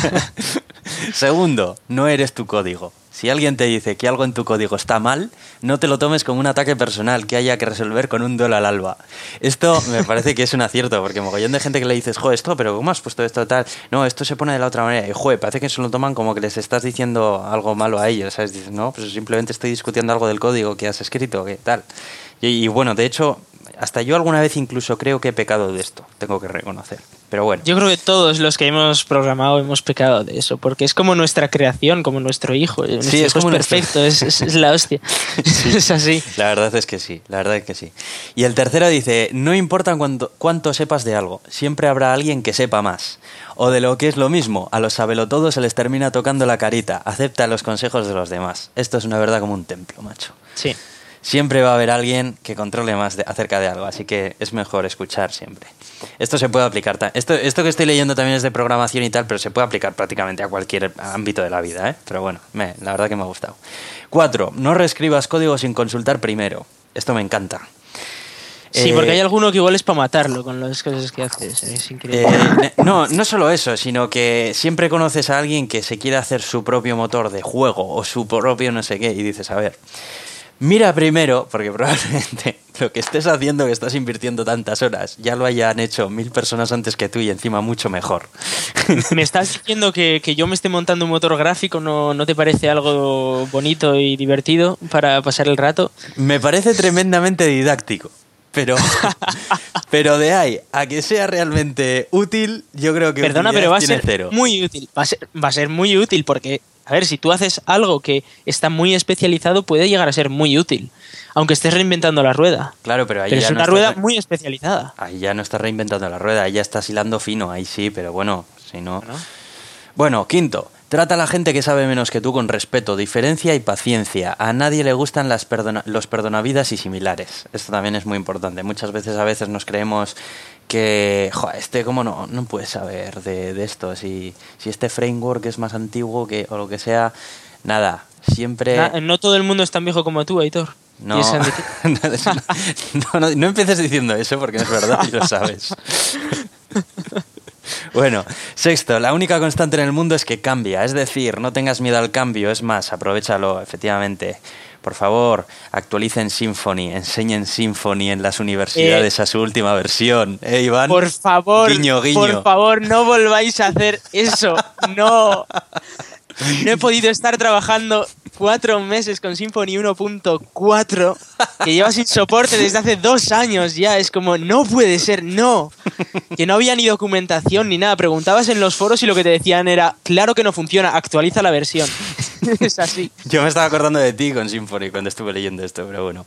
Segundo, no eres tu código. Si alguien te dice que algo en tu código está mal, no te lo tomes como un ataque personal que haya que resolver con un duelo al alba. Esto me parece que es un acierto, porque mogollón de gente que le dices, jo, esto, pero ¿cómo has puesto esto tal? No, esto se pone de la otra manera. Y, joder, parece que se lo toman como que les estás diciendo algo malo a ellos, ¿sabes? Dices, no, pues simplemente estoy discutiendo algo del código que has escrito, que tal. y bueno, de hecho, hasta yo alguna vez incluso creo que he pecado de esto, tengo que reconocer. Pero bueno. Yo creo que todos los que hemos programado hemos pecado de eso, porque es como nuestra creación, como nuestro hijo. sí, es como perfecto, es, la hostia. es así. La verdad es que sí, la verdad es que sí. Y el tercero dice, no importa cuánto, cuánto sepas de algo, siempre habrá alguien que sepa más. O de lo que es lo mismo, a los sabelotodos se les termina tocando la carita, acepta los consejos de los demás. Esto es una verdad como un templo, macho. Sí siempre va a haber alguien que controle más acerca de algo, así que es mejor escuchar siempre. Esto se puede aplicar, esto, esto que estoy leyendo también es de programación y tal, pero se puede aplicar prácticamente a cualquier ámbito de la vida, ¿eh? Pero bueno, la verdad que me ha gustado. Cuatro, no reescribas código sin consultar primero. Esto me encanta. Sí, porque hay eh, alguno que igual es para matarlo con las cosas que haces. Es increíble. Eh, no, no solo eso, sino que siempre conoces a alguien que se quiere hacer su propio motor de juego o su propio no sé qué y dices, a ver, Mira primero, porque probablemente lo que estés haciendo, que estás invirtiendo tantas horas, ya lo hayan hecho mil personas antes que tú y encima mucho mejor. ¿Me estás diciendo que, yo me esté montando un motor gráfico no, no te parece algo bonito y divertido para pasar el rato? Me parece tremendamente didáctico. Pero, pero de ahí a que sea realmente útil, yo creo que Perdona, pero va a ser muy útil. Va a ser, va a ser muy útil porque a ver, si tú haces algo que está muy especializado, puede llegar a ser muy útil, aunque estés reinventando la rueda. Claro, pero ahí ya es una rueda muy especializada. Ahí ya no estás reinventando la rueda, ahí ya estás hilando fino, ahí sí, pero bueno, si no. Bueno, quinto, trata a la gente que sabe menos que tú con respeto, diferencia y paciencia. A nadie le gustan las los perdonavidas y similares. Esto también es muy importante. Muchas veces a veces nos creemos que, joder, este cómo no, no puede saber de, esto, si, si este framework es más antiguo que, o lo que sea, nada, siempre... no todo el mundo es tan viejo como tú, Aitor. No, no, no, empieces diciendo eso porque no es verdad y lo sabes. Bueno, sexto, la única constante en el mundo es que cambia, es decir, no tengas miedo al cambio, es más, aprovechalo, efectivamente. Por favor, actualicen Symfony, enseñen Symfony en las universidades eh, a su última versión. ¿Eh, Iván? Por favor, por favor, no volváis a hacer eso. No. No he podido estar trabajando cuatro meses con Symfony 1.4 que lleva sin soporte desde hace dos años ya. Es como, no puede ser, no. Que no había ni documentación ni nada. Preguntabas en los foros y lo que te decían era, claro que no funciona, actualiza la versión. es así. Yo me estaba acordando de ti con Symfony cuando estuve leyendo esto, pero bueno.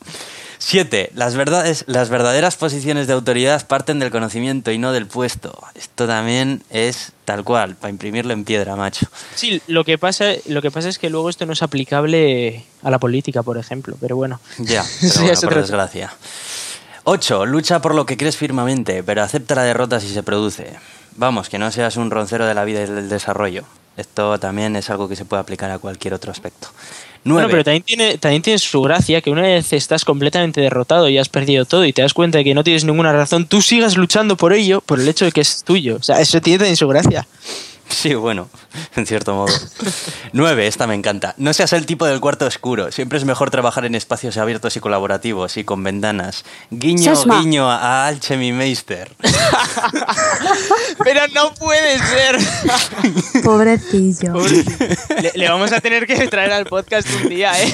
Siete, las, verdades, las verdaderas posiciones de autoridad parten del conocimiento y no del puesto. Esto también es tal cual, para imprimirlo en piedra, macho. Sí, lo que pasa, lo que pasa es que luego esto no es aplicable a la política, por ejemplo, pero bueno. Ya, pero bueno, por desgracia. 8. Lucha por lo que crees firmemente, pero acepta la derrota si se produce. Vamos, que no seas un roncero de la vida y del desarrollo. Esto también es algo que se puede aplicar a cualquier otro aspecto. Bueno, pero también tiene, también tiene su gracia que una vez estás completamente derrotado y has perdido todo y te das cuenta de que no tienes ninguna razón, tú sigas luchando por ello por el hecho de que es tuyo. O sea, eso tiene también su gracia. Sí, bueno, en cierto modo. Nueve, esta me encanta. No seas el tipo del cuarto oscuro. Siempre es mejor trabajar en espacios abiertos y colaborativos y con ventanas. Guiño, guiño a Alchemimeister. Pero no puede ser. Pobrecillo. Le, vamos a tener que traer al podcast un día, ¿eh?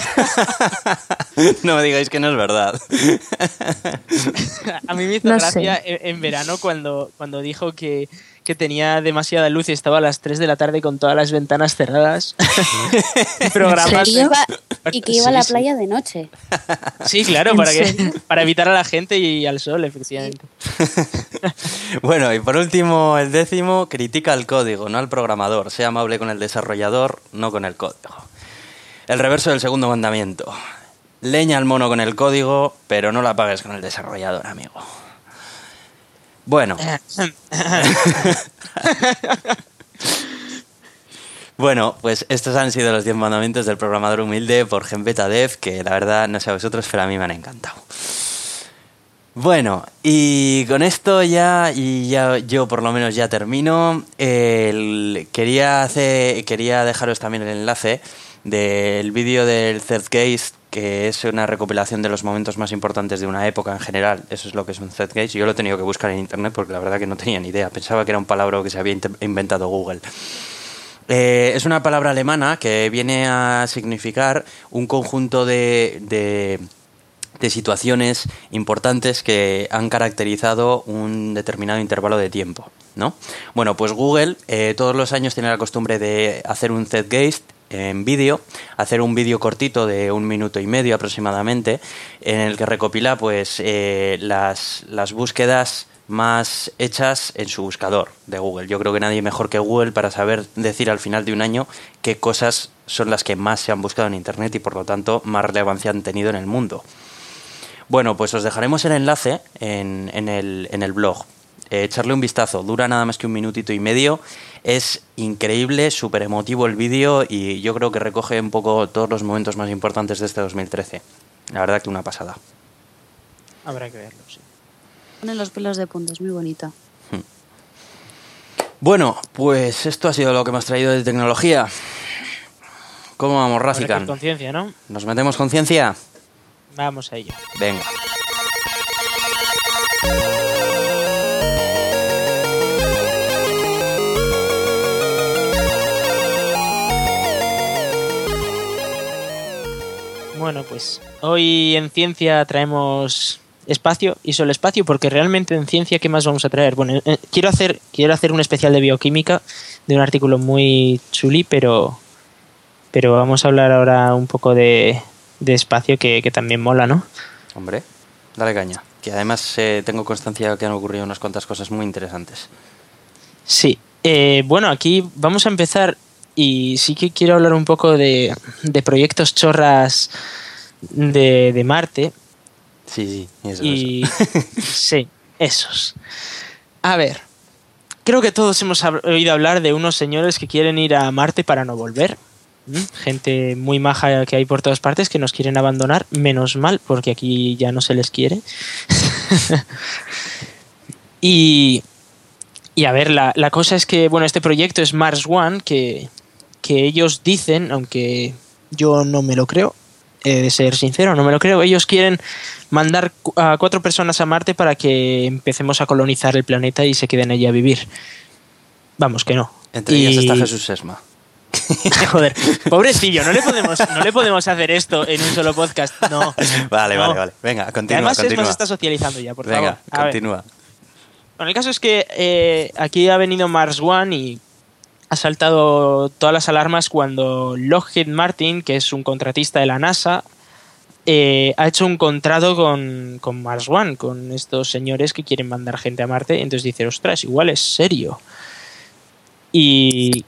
No me digáis que no es verdad. A mí me hizo gracia en, verano cuando, cuando dijo que que tenía demasiada luz y estaba a las 3 de la tarde con todas las ventanas cerradas. Programas. Y que iba a la playa de noche. Sí, claro, para, que, para evitar a la gente y al sol, efectivamente. bueno, y por último, el décimo, critica al código, no al programador. Sea amable con el desarrollador, no con el código. El reverso del segundo mandamiento. Leña al mono con el código, pero no la pagues con el desarrollador, amigo. Bueno. bueno, pues estos han sido los 10 mandamientos del programador humilde por Genbeta Dev, que la verdad, no sé a vosotros, pero a mí me han encantado. Bueno, y con esto ya, y ya yo por lo menos ya termino. quería, hacer, quería dejaros también el enlace del vídeo del third case que es una recopilación de los momentos más importantes de una época en general. Eso es lo que es un Z-Gate. Yo lo he tenido que buscar en internet porque la verdad que no tenía ni idea. Pensaba que era un palabra que se había inventado Google. Eh, es una palabra alemana que viene a significar un conjunto de, de, situaciones importantes que han caracterizado un determinado intervalo de tiempo. ¿no? Bueno, pues Google eh, todos los años tiene la costumbre de hacer un Z-Gate en vídeo, hacer un vídeo cortito de un minuto y medio aproximadamente, en el que recopila pues eh, las, las búsquedas más hechas en su buscador de Google. Yo creo que nadie mejor que Google para saber decir al final de un año qué cosas son las que más se han buscado en Internet y por lo tanto más relevancia han tenido en el mundo. Bueno, pues os dejaremos el enlace en, en, el, en el blog. Eh, echarle un vistazo, dura nada más que un minutito y medio es increíble, súper emotivo el vídeo y yo creo que recoge un poco todos los momentos más importantes de este 2013. La verdad que una pasada. Habrá que verlo, sí. Pone los pelos de punta, es muy bonito. Hmm. Bueno, pues esto ha sido lo que hemos traído de tecnología. ¿Cómo vamos, Rafikan? Conciencia, ¿no? ¿Nos metemos conciencia? Vamos a ello. Venga. Bueno, pues hoy en ciencia traemos espacio y solo espacio porque realmente en ciencia qué más vamos a traer bueno eh, quiero hacer quiero hacer un especial de bioquímica de un artículo muy chuli pero pero vamos a hablar ahora un poco de, espacio que, también mola no hombre dale caña. Que además eh, tengo constancia de que han ocurrido unas cuantas cosas muy interesantes. Sí eh, bueno aquí vamos a empezar y sí que quiero hablar un poco de, de chorras de, de Marte. Sí, sí, eso, y, Sí, esos. A ver, creo que todos hemos oído hablar de unos señores que quieren ir a Marte para no volver. Gente muy maja que hay por todas partes que nos quieren abandonar, menos mal, porque aquí ya no se les quiere. y, y a ver, la, la, cosa es que, bueno, este proyecto es Mars One, que, que ellos dicen, aunque yo no me lo creo, he de ser sincero, no me lo creo, ellos quieren mandar a cuatro personas a Marte para que empecemos a colonizar el planeta y se queden allí a vivir. Vamos, que no. Entre ellas está Jesús Sesma. Joder, pobrecillo, no le podemos, no le podemos hacer esto en un solo podcast. No. Vale, No. vale, vale. Venga, continúa, Además, continúa. nos está socializando ya, por Venga, favor. A ver. continúa. Bueno, el caso es que eh, aquí ha venido Mars One y ha saltado todas las alarmas cuando Lockheed Martin, que es un contratista de la NASA, eh, ha hecho un contrato con, con Mars One, con estos señores que quieren mandar gente a Marte. Entonces dice, ostras, igual es serio. Y,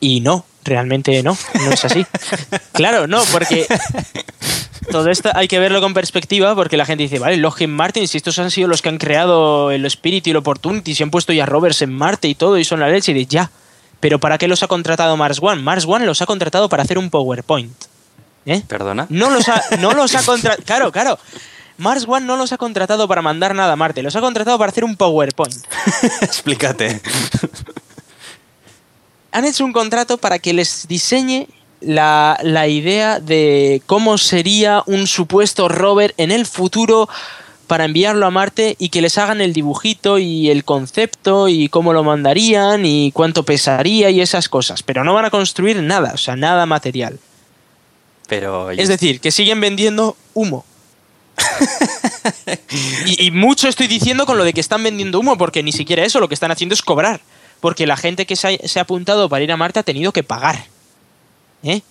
y no, realmente no, no es así. claro, no, porque todo esto hay que verlo con perspectiva porque la gente dice, vale, Lockheed Martin, si estos han sido los que han creado el Spirit y el Opportunity, se han puesto ya rovers en Marte y todo y son la leche, y de ya. Pero ¿para qué los ha contratado Mars One? Mars One los ha contratado para hacer un PowerPoint. ¿Eh? ¿Perdona? No los ha, no los ha contratado. Claro, claro. Mars One no los ha contratado para mandar nada a Marte, los ha contratado para hacer un PowerPoint. Explícate. han hecho un contrato para que les diseñe la, la idea de cómo sería un supuesto rover en el futuro para enviarlo a Marte y que les hagan el dibujito y el concepto y cómo lo mandarían y cuánto pesaría y esas cosas. Pero no van a construir nada, o sea, nada material. Pero. Es decir, que siguen vendiendo humo. y, y mucho estoy diciendo con lo de que están vendiendo humo, porque ni siquiera eso, lo que están haciendo es cobrar. Porque la gente que se ha, se ha apuntado para ir a Marte ha tenido que pagar. ¿Eh?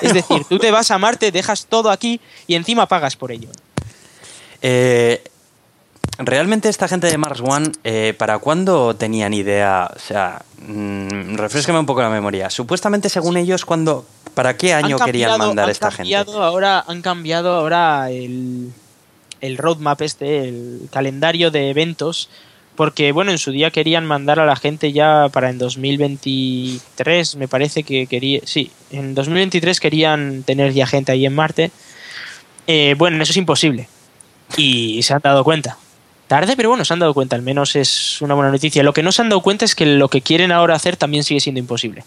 Es decir, tú te vas a Marte, dejas todo aquí y encima pagas por ello. Eh, Realmente esta gente de Mars One, eh, ¿para cuándo tenían idea? O sea, mm, refrescame un poco la memoria. Supuestamente, según ellos, ¿cuándo, ¿para qué año querían mandar esta gente? Ahora, han cambiado ahora el, el roadmap este, el calendario de eventos, porque bueno, en su día querían mandar a la gente ya para en 2023, me parece que quería, sí, en 2023 querían tener ya gente ahí en Marte. Eh, bueno, eso es imposible. Y se han dado cuenta. Tarde, pero bueno, se han dado cuenta, al menos es una buena noticia. Lo que no se han dado cuenta es que lo que quieren ahora hacer también sigue siendo imposible.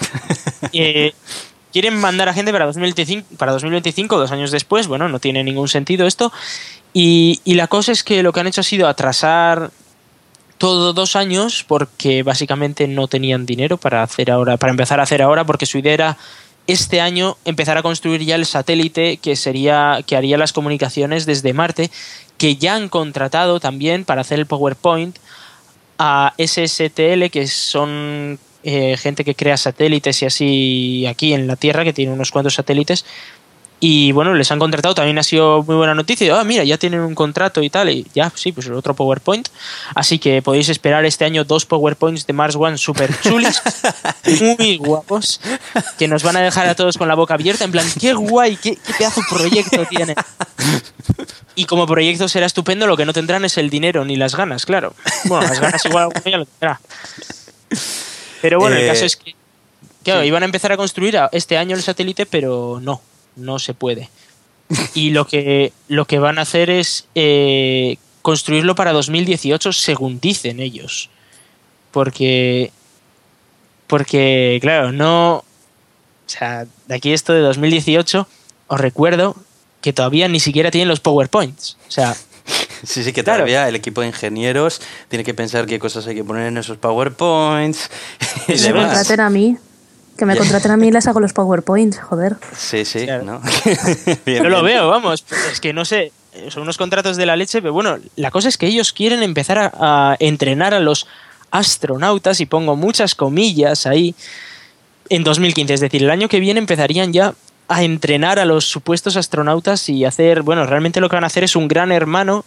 Eh, quieren mandar a gente para 2025, para 2025, dos años después. Bueno, no tiene ningún sentido esto. Y, y la cosa es que lo que han hecho ha sido atrasar todo dos años porque básicamente no tenían dinero para hacer ahora, para empezar a hacer ahora, porque su idea era este año empezar a construir ya el satélite que sería que haría las comunicaciones desde Marte, que ya han contratado también para hacer el PowerPoint a SSTL, que son eh, gente que crea satélites y así aquí en la Tierra, que tiene unos cuantos satélites. Y bueno, les han contratado, también ha sido muy buena noticia. Ah, mira, ya tienen un contrato y tal. Y ya, sí, pues otro PowerPoint. Así que podéis esperar este año dos PowerPoints de Mars One super chulis, muy guapos, que nos van a dejar a todos con la boca abierta. En plan, qué guay, qué, qué pedazo proyecto tiene. Y como proyecto será estupendo, lo que no tendrán es el dinero ni las ganas, claro. Bueno, las ganas igual lo tendrá. Pero bueno, el Eh, caso es que, claro, sí. iban a empezar a construir este año el satélite, pero no, no se puede. Y lo que, lo que van a hacer es eh, construirlo para 2018, según dicen ellos. Porque, porque, claro, no... O sea, de aquí esto de 2018, os recuerdo que todavía ni siquiera tienen los PowerPoints. O sea, Sí, sí, que Claro. todavía el equipo de ingenieros tiene que pensar qué cosas hay que poner en esos PowerPoints y me a mí. Que me contraten a mí y les hago los PowerPoints, joder. Sí, sí, Claro. ¿no? Bien, Yo lo bien. veo, vamos. Es que no sé, son unos contratos de la leche, pero bueno, la cosa es que ellos quieren empezar a, a entrenar a los astronautas, y pongo muchas comillas ahí, en 2015. Es decir, el año que viene empezarían ya a entrenar a los supuestos astronautas y hacer, bueno, realmente lo que van a hacer es un gran hermano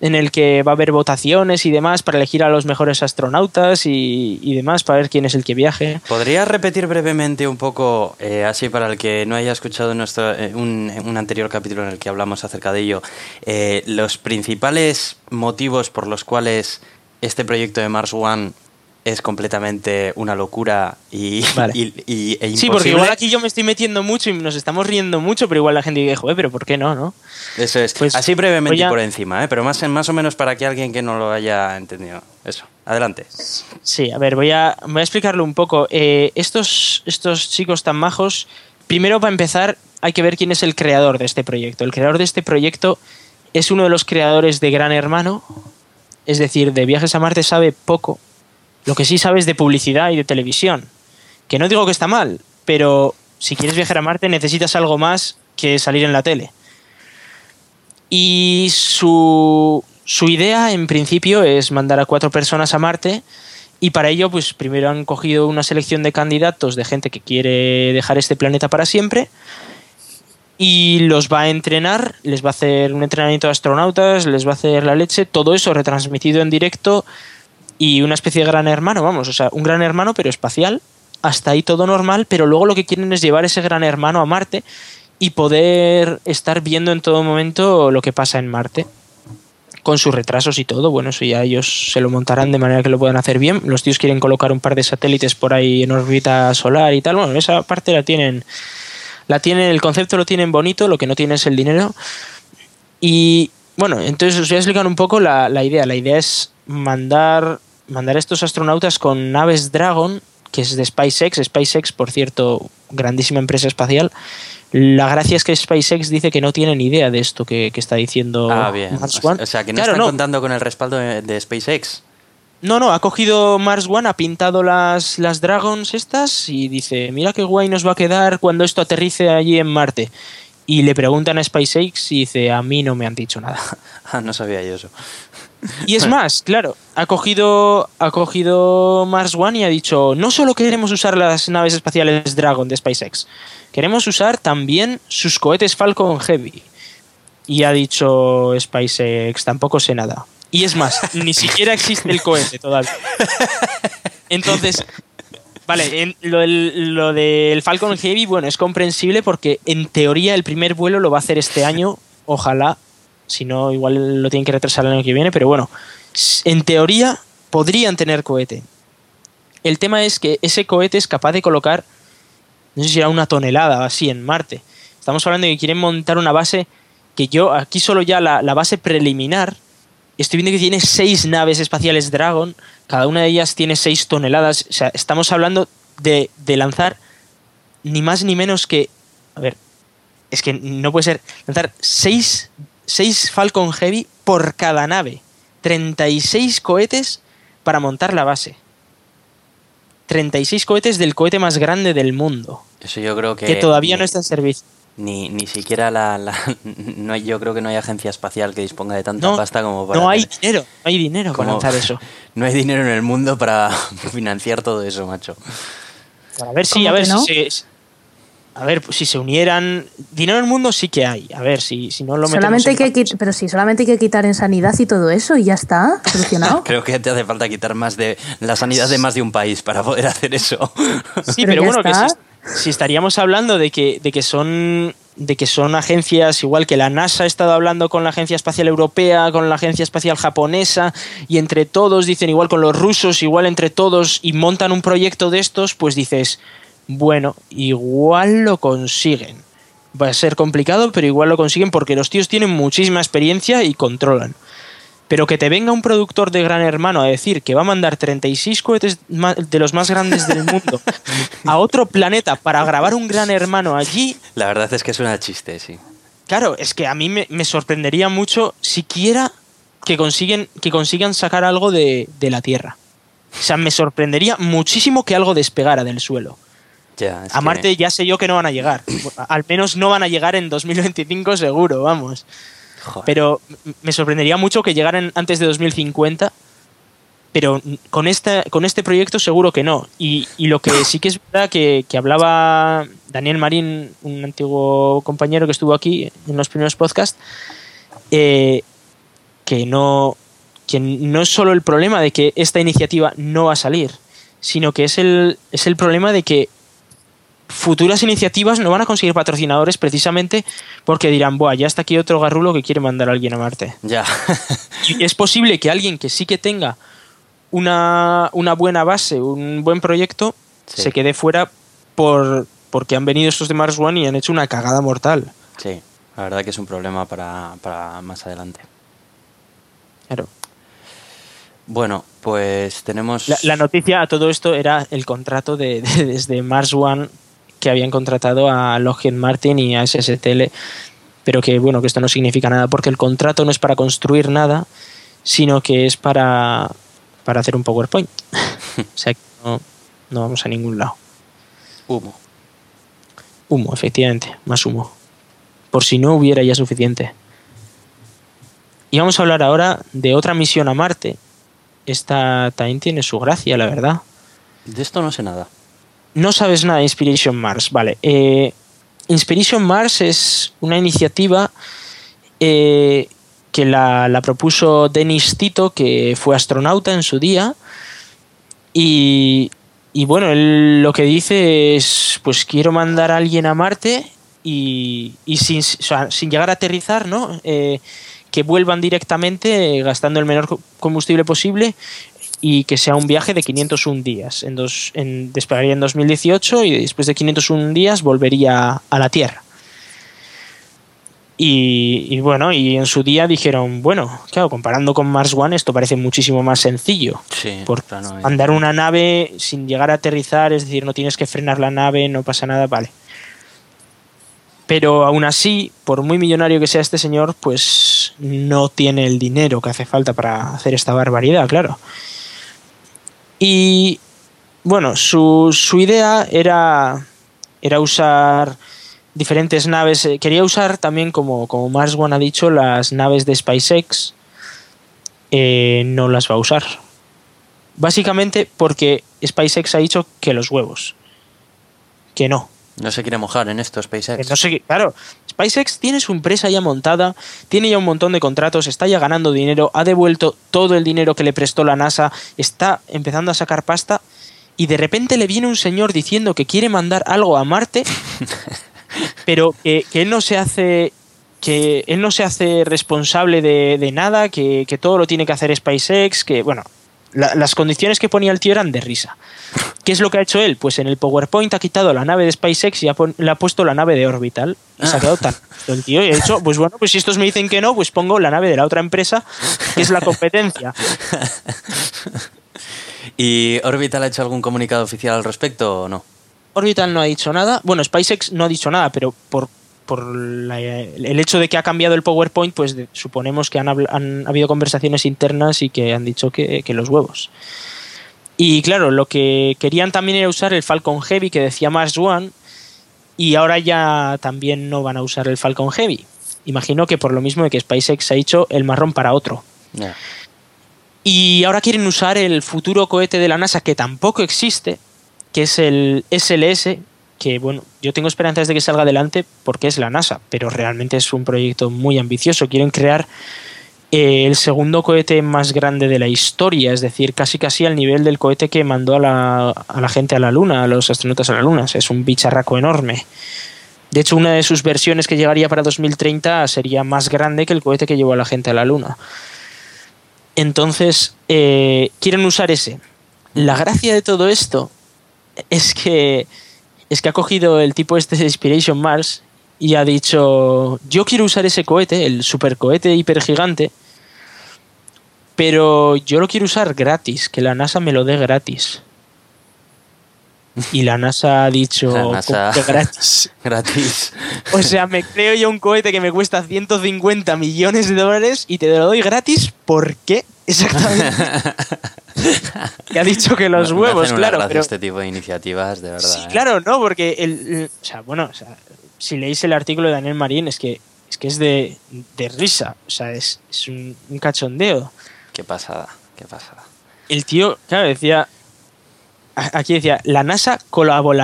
en el que va a haber votaciones y demás para elegir a los mejores astronautas y, y demás para ver quién es el que viaje. ¿Podrías repetir brevemente un poco, eh, así para el que no haya escuchado nuestro, eh, un, anterior capítulo en el que hablamos acerca de ello, eh, los principales motivos por los cuales este proyecto de Mars One es completamente una locura y, Vale. y- y- e Sí, porque igual aquí yo me estoy metiendo mucho y nos estamos riendo mucho, pero igual la gente dice, joder, pero ¿por qué no, no? Eso es. Pues, Así brevemente a- por encima, ¿eh? pero más, más o menos para que alguien que no lo haya entendido. Eso. Adelante. Sí, a ver, voy a, voy a explicarlo un poco. Eh, estos, estos chicos tan majos, primero para empezar, hay que ver quién es el creador de este proyecto. El creador de este proyecto es uno de los creadores de Gran Hermano, es decir, de Viajes a Marte sabe poco. Lo que sí sabe es de publicidad y de televisión. Que no digo que está mal, pero si quieres viajar a Marte necesitas algo más que salir en la tele. Y su, su idea, en principio, es mandar a cuatro personas a Marte. Y para ello, pues primero han cogido una selección de candidatos de gente que quiere dejar este planeta para siempre. Y los va a entrenar, les va a hacer un entrenamiento de astronautas, les va a hacer la leche, todo eso retransmitido en directo y una especie de gran hermano, vamos, o sea, un gran hermano pero espacial, hasta ahí todo normal, pero luego lo que quieren es llevar ese gran hermano a Marte y poder estar viendo en todo momento lo que pasa en Marte. Con sus retrasos y todo, bueno, eso ya ellos se lo montarán de manera que lo puedan hacer bien. Los tíos quieren colocar un par de satélites por ahí en órbita solar y tal. Bueno, esa parte la tienen, la tienen, el concepto lo tienen bonito, lo que no tienen es el dinero. Y bueno, entonces os voy a explicar un poco la, la idea. La idea es mandar, mandar estos astronautas con naves Dragon, que es de SpaceX. SpaceX, por cierto, grandísima empresa espacial. La gracia es que SpaceX dice que no tiene ni idea de esto que, que está diciendo Ah, bien. Mars One. o sea, que no Claro, están contando con el respaldo de, de SpaceX. No, no, ha cogido Mars One, ha pintado las, las Dragons estas y dice, mira qué guay nos va a quedar cuando esto aterrice allí en Marte. Y le preguntan a SpaceX y dice, a mí no me han dicho nada. Ah, no sabía yo eso. Y es más, claro, ha cogido, ha cogido Mars One y ha dicho, no solo queremos usar las naves espaciales Dragon de SpaceX, queremos usar también sus cohetes Falcon Heavy. Y ha dicho SpaceX, tampoco sé nada. Y es más, ni siquiera existe el cohete todavía. Entonces, vale, en lo, del, lo del Falcon Heavy, bueno, es comprensible porque en teoría el primer vuelo lo va a hacer este año, ojalá, si no, igual lo tienen que retrasar el año que viene, pero bueno, en teoría podrían tener cohete. El tema es que ese cohete es capaz de colocar, no sé si era una tonelada o así en Marte. Estamos hablando de que quieren montar una base que yo, aquí solo ya la, la base preliminar, estoy viendo que tiene seis naves espaciales Dragon, cada una de ellas tiene seis toneladas, o sea, estamos hablando de, de lanzar ni más ni menos que, a ver, es que no puede ser, lanzar seis, seis Falcon Heavy por cada nave, 36 cohetes para montar la base. 36 cohetes del cohete más grande del mundo, Eso yo creo que... que todavía ni- no está en servicio. Ni, ni siquiera la, la- no hay, yo creo que no hay agencia espacial que disponga de tanta No, pasta como para no hay tener- dinero, no hay dinero para lanzar eso. no hay dinero en el mundo para financiar todo eso, macho. A ver si, ¿Cómo a ver si no? se, a ver si se unieran. Dinero en el mundo sí que hay. A ver si, si no lo metemos Solamente hay en que pero sí, solamente hay que quitar en sanidad y todo eso y ya está, solucionado. Creo que te hace falta quitar más de la sanidad de más de un país para poder hacer eso. Sí, Pero bueno, que si, si estaríamos hablando de que, de que son de que son agencias igual que la NASA ha estado hablando con la Agencia Espacial Europea, con la Agencia Espacial Japonesa y entre todos dicen igual con los rusos, igual entre todos y montan un proyecto de estos, pues dices, bueno, igual lo consiguen. Va a ser complicado, pero igual lo consiguen porque los tíos tienen muchísima experiencia y controlan. Pero que te venga un productor de Gran Hermano a decir que va a mandar 36 cohetes de los más grandes del mundo a otro planeta para grabar un Gran Hermano allí, La verdad es que suena chiste, sí. claro, es que a mí me, me sorprendería mucho siquiera que, consiguen, que consigan sacar algo de, de la Tierra. O sea, me sorprendería muchísimo que algo despegara del suelo. Ya, A que- Marte ya sé yo que no van a llegar. Al menos no van a llegar en 2025 seguro, vamos. Joder. Pero me sorprendería mucho que llegaran antes de 2050. Pero con, esta, con este proyecto seguro que no. Y, y lo que sí que es verdad que, que hablaba Daniel Marín, un antiguo compañero que estuvo aquí en los primeros podcasts, eh, que no, que no es solo el problema de que esta iniciativa no va a salir, sino que es el, es el problema de que futuras iniciativas no van a conseguir patrocinadores precisamente porque dirán, Buah, ya está aquí otro garrulo que quiere mandar a alguien a Marte. Ya. Y es posible que alguien que sí que tenga una, una buena base, un buen proyecto, Sí. se quede fuera por, porque han venido estos de Mars One y han hecho una cagada mortal. sí, la verdad que es un problema para, para más adelante. Claro. Bueno, pues tenemos... La, la noticia a todo esto era el contrato de, de- desde Mars One que habían contratado a Lockheed Martin y a SSTL, pero que bueno, que esto no significa nada porque el contrato no es para construir nada, sino que es para, para hacer un PowerPoint. o sea que no, no vamos a ningún lado. Humo. Humo, efectivamente, más humo. Por si no hubiera ya suficiente. Y vamos a hablar ahora de otra misión a Marte. Esta también tiene su gracia, la verdad. De esto no sé nada. No sabes nada de Inspiration Mars, vale. Eh, Inspiration Mars es una iniciativa eh, que la, propuso Denis Tito, que fue astronauta en su día. Y, y bueno, él lo que dice es, pues quiero mandar a alguien a Marte y, y sin, llegar a aterrizar, ¿no? Eh, que vuelvan directamente gastando el menor co- combustible posible y que sea un viaje de 501 días. En dos, en, despegaría en 2018 y después de 501 días volvería a la Tierra. Y, y bueno, y en su día dijeron, bueno, claro, comparando con Mars One esto parece muchísimo más sencillo. Sí, Por plano, eh. andar una nave sin llegar a aterrizar, es decir, no tienes que frenar la nave, no pasa nada, vale. Pero aún así, por muy millonario que sea este señor, pues no tiene el dinero que hace falta para hacer esta barbaridad, claro. Y bueno, su, su idea era, era usar diferentes naves. eh, Quería usar también, como, como Mars One ha dicho, las naves de SpaceX. Eh, no las va a usar. Básicamente porque SpaceX ha dicho que los huevos. Que no. No se quiere mojar en esto, SpaceX. No claro, SpaceX tiene su empresa ya montada, tiene ya un montón de contratos, está ya ganando dinero, ha devuelto todo el dinero que le prestó la NASA, está empezando a sacar pasta y de repente le viene un señor diciendo que quiere mandar algo a Marte, pero que, que él no se hace que él no se hace responsable de, de nada, que, que todo lo tiene que hacer SpaceX, que bueno, la- las condiciones que ponía el tío eran de risa. ¿Qué es lo que ha hecho él? Pues en el PowerPoint ha quitado la nave de SpaceX y ha le ha puesto la nave de Orbital. Y se ha quedado tan el tío y ha dicho, pues bueno, pues si estos me dicen que no, pues pongo la nave de la otra empresa, que es la competencia. ¿Y Orbital ha hecho algún comunicado oficial al respecto o no? Orbital no ha dicho nada. Bueno, SpaceX no ha dicho nada, pero por, por la- el hecho de que ha cambiado el PowerPoint, pues de- suponemos que han, habido conversaciones internas y que han dicho que, que los huevos. Y claro, lo que querían también era usar el Falcon Heavy que decía Mars One, y ahora ya también no van a usar el Falcon Heavy. Imagino que por lo mismo de que SpaceX ha hecho el marrón para otro. Y ahora quieren usar el futuro cohete de la NASA que tampoco existe, que es el SLS, que bueno, yo tengo esperanzas de que salga adelante porque es la NASA, pero realmente es un proyecto muy ambicioso. Quieren crear eh, el segundo cohete más grande de la historia, es decir, casi casi al nivel del cohete que mandó a la, a la gente a la Luna, a los astronautas a la Luna. Es un bicharraco enorme. De hecho, una de sus versiones que llegaría para 2030 sería más grande que el cohete que llevó a la gente a la Luna. Entonces, eh, quieren usar ese. La gracia de todo esto es que es que ha cogido el tipo este de Inspiration Mars y ha dicho, yo quiero usar ese cohete, el supercohete hipergigante, pero yo lo quiero usar gratis, que la NASA me lo dé gratis. Y la NASA ha dicho, La "¿Cómo NASA- que gratis. Gratis. O sea, me creo yo un cohete que me cuesta 150 millones de dólares y te lo doy gratis. ¿Por qué? Exactamente. que ha dicho que los Me- me huevos, una claro. Pero, este tipo de iniciativas, de verdad. sí, ¿eh? claro, ¿no? Porque, el, el- o sea, bueno, o sea, si leéis el artículo de Daniel Marín, es que es, que es de, de risa. O sea, es, es un, un cachondeo. Qué pasada, qué pasada. El tío, claro, decía. Aquí decía, la NASA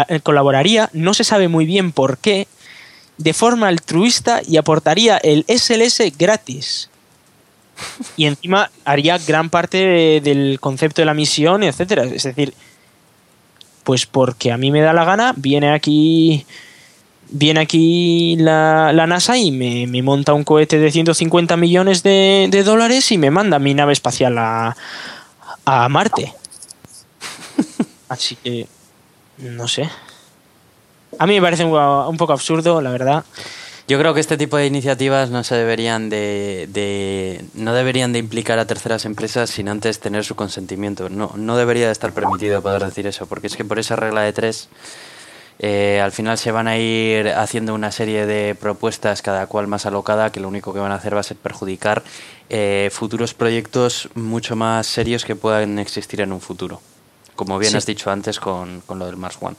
eh, colaboraría, no se sabe muy bien por qué, de forma altruista y aportaría el SLS gratis. Y encima haría gran parte de- del concepto de la misión, etcétera. Es decir, pues porque a mí me da la gana, viene aquí. Viene aquí la, la NASA y me, me monta un cohete de 150 millones de, de dólares y me manda mi nave espacial a, a Marte. Así que, no sé. A mí me parece un, poco absurdo, la verdad. Yo creo que este tipo de iniciativas no se deberían de, de- no deberían de implicar a terceras empresas sin antes tener su consentimiento. No, no debería de estar permitido poder decir eso, porque es que por esa regla de tres eh, al final se van a ir haciendo una serie de propuestas cada cual más alocada que lo único que van a hacer va a ser perjudicar eh, futuros proyectos mucho más serios que puedan existir en un futuro. Como bien Sí. has dicho antes con, con lo del Mars One.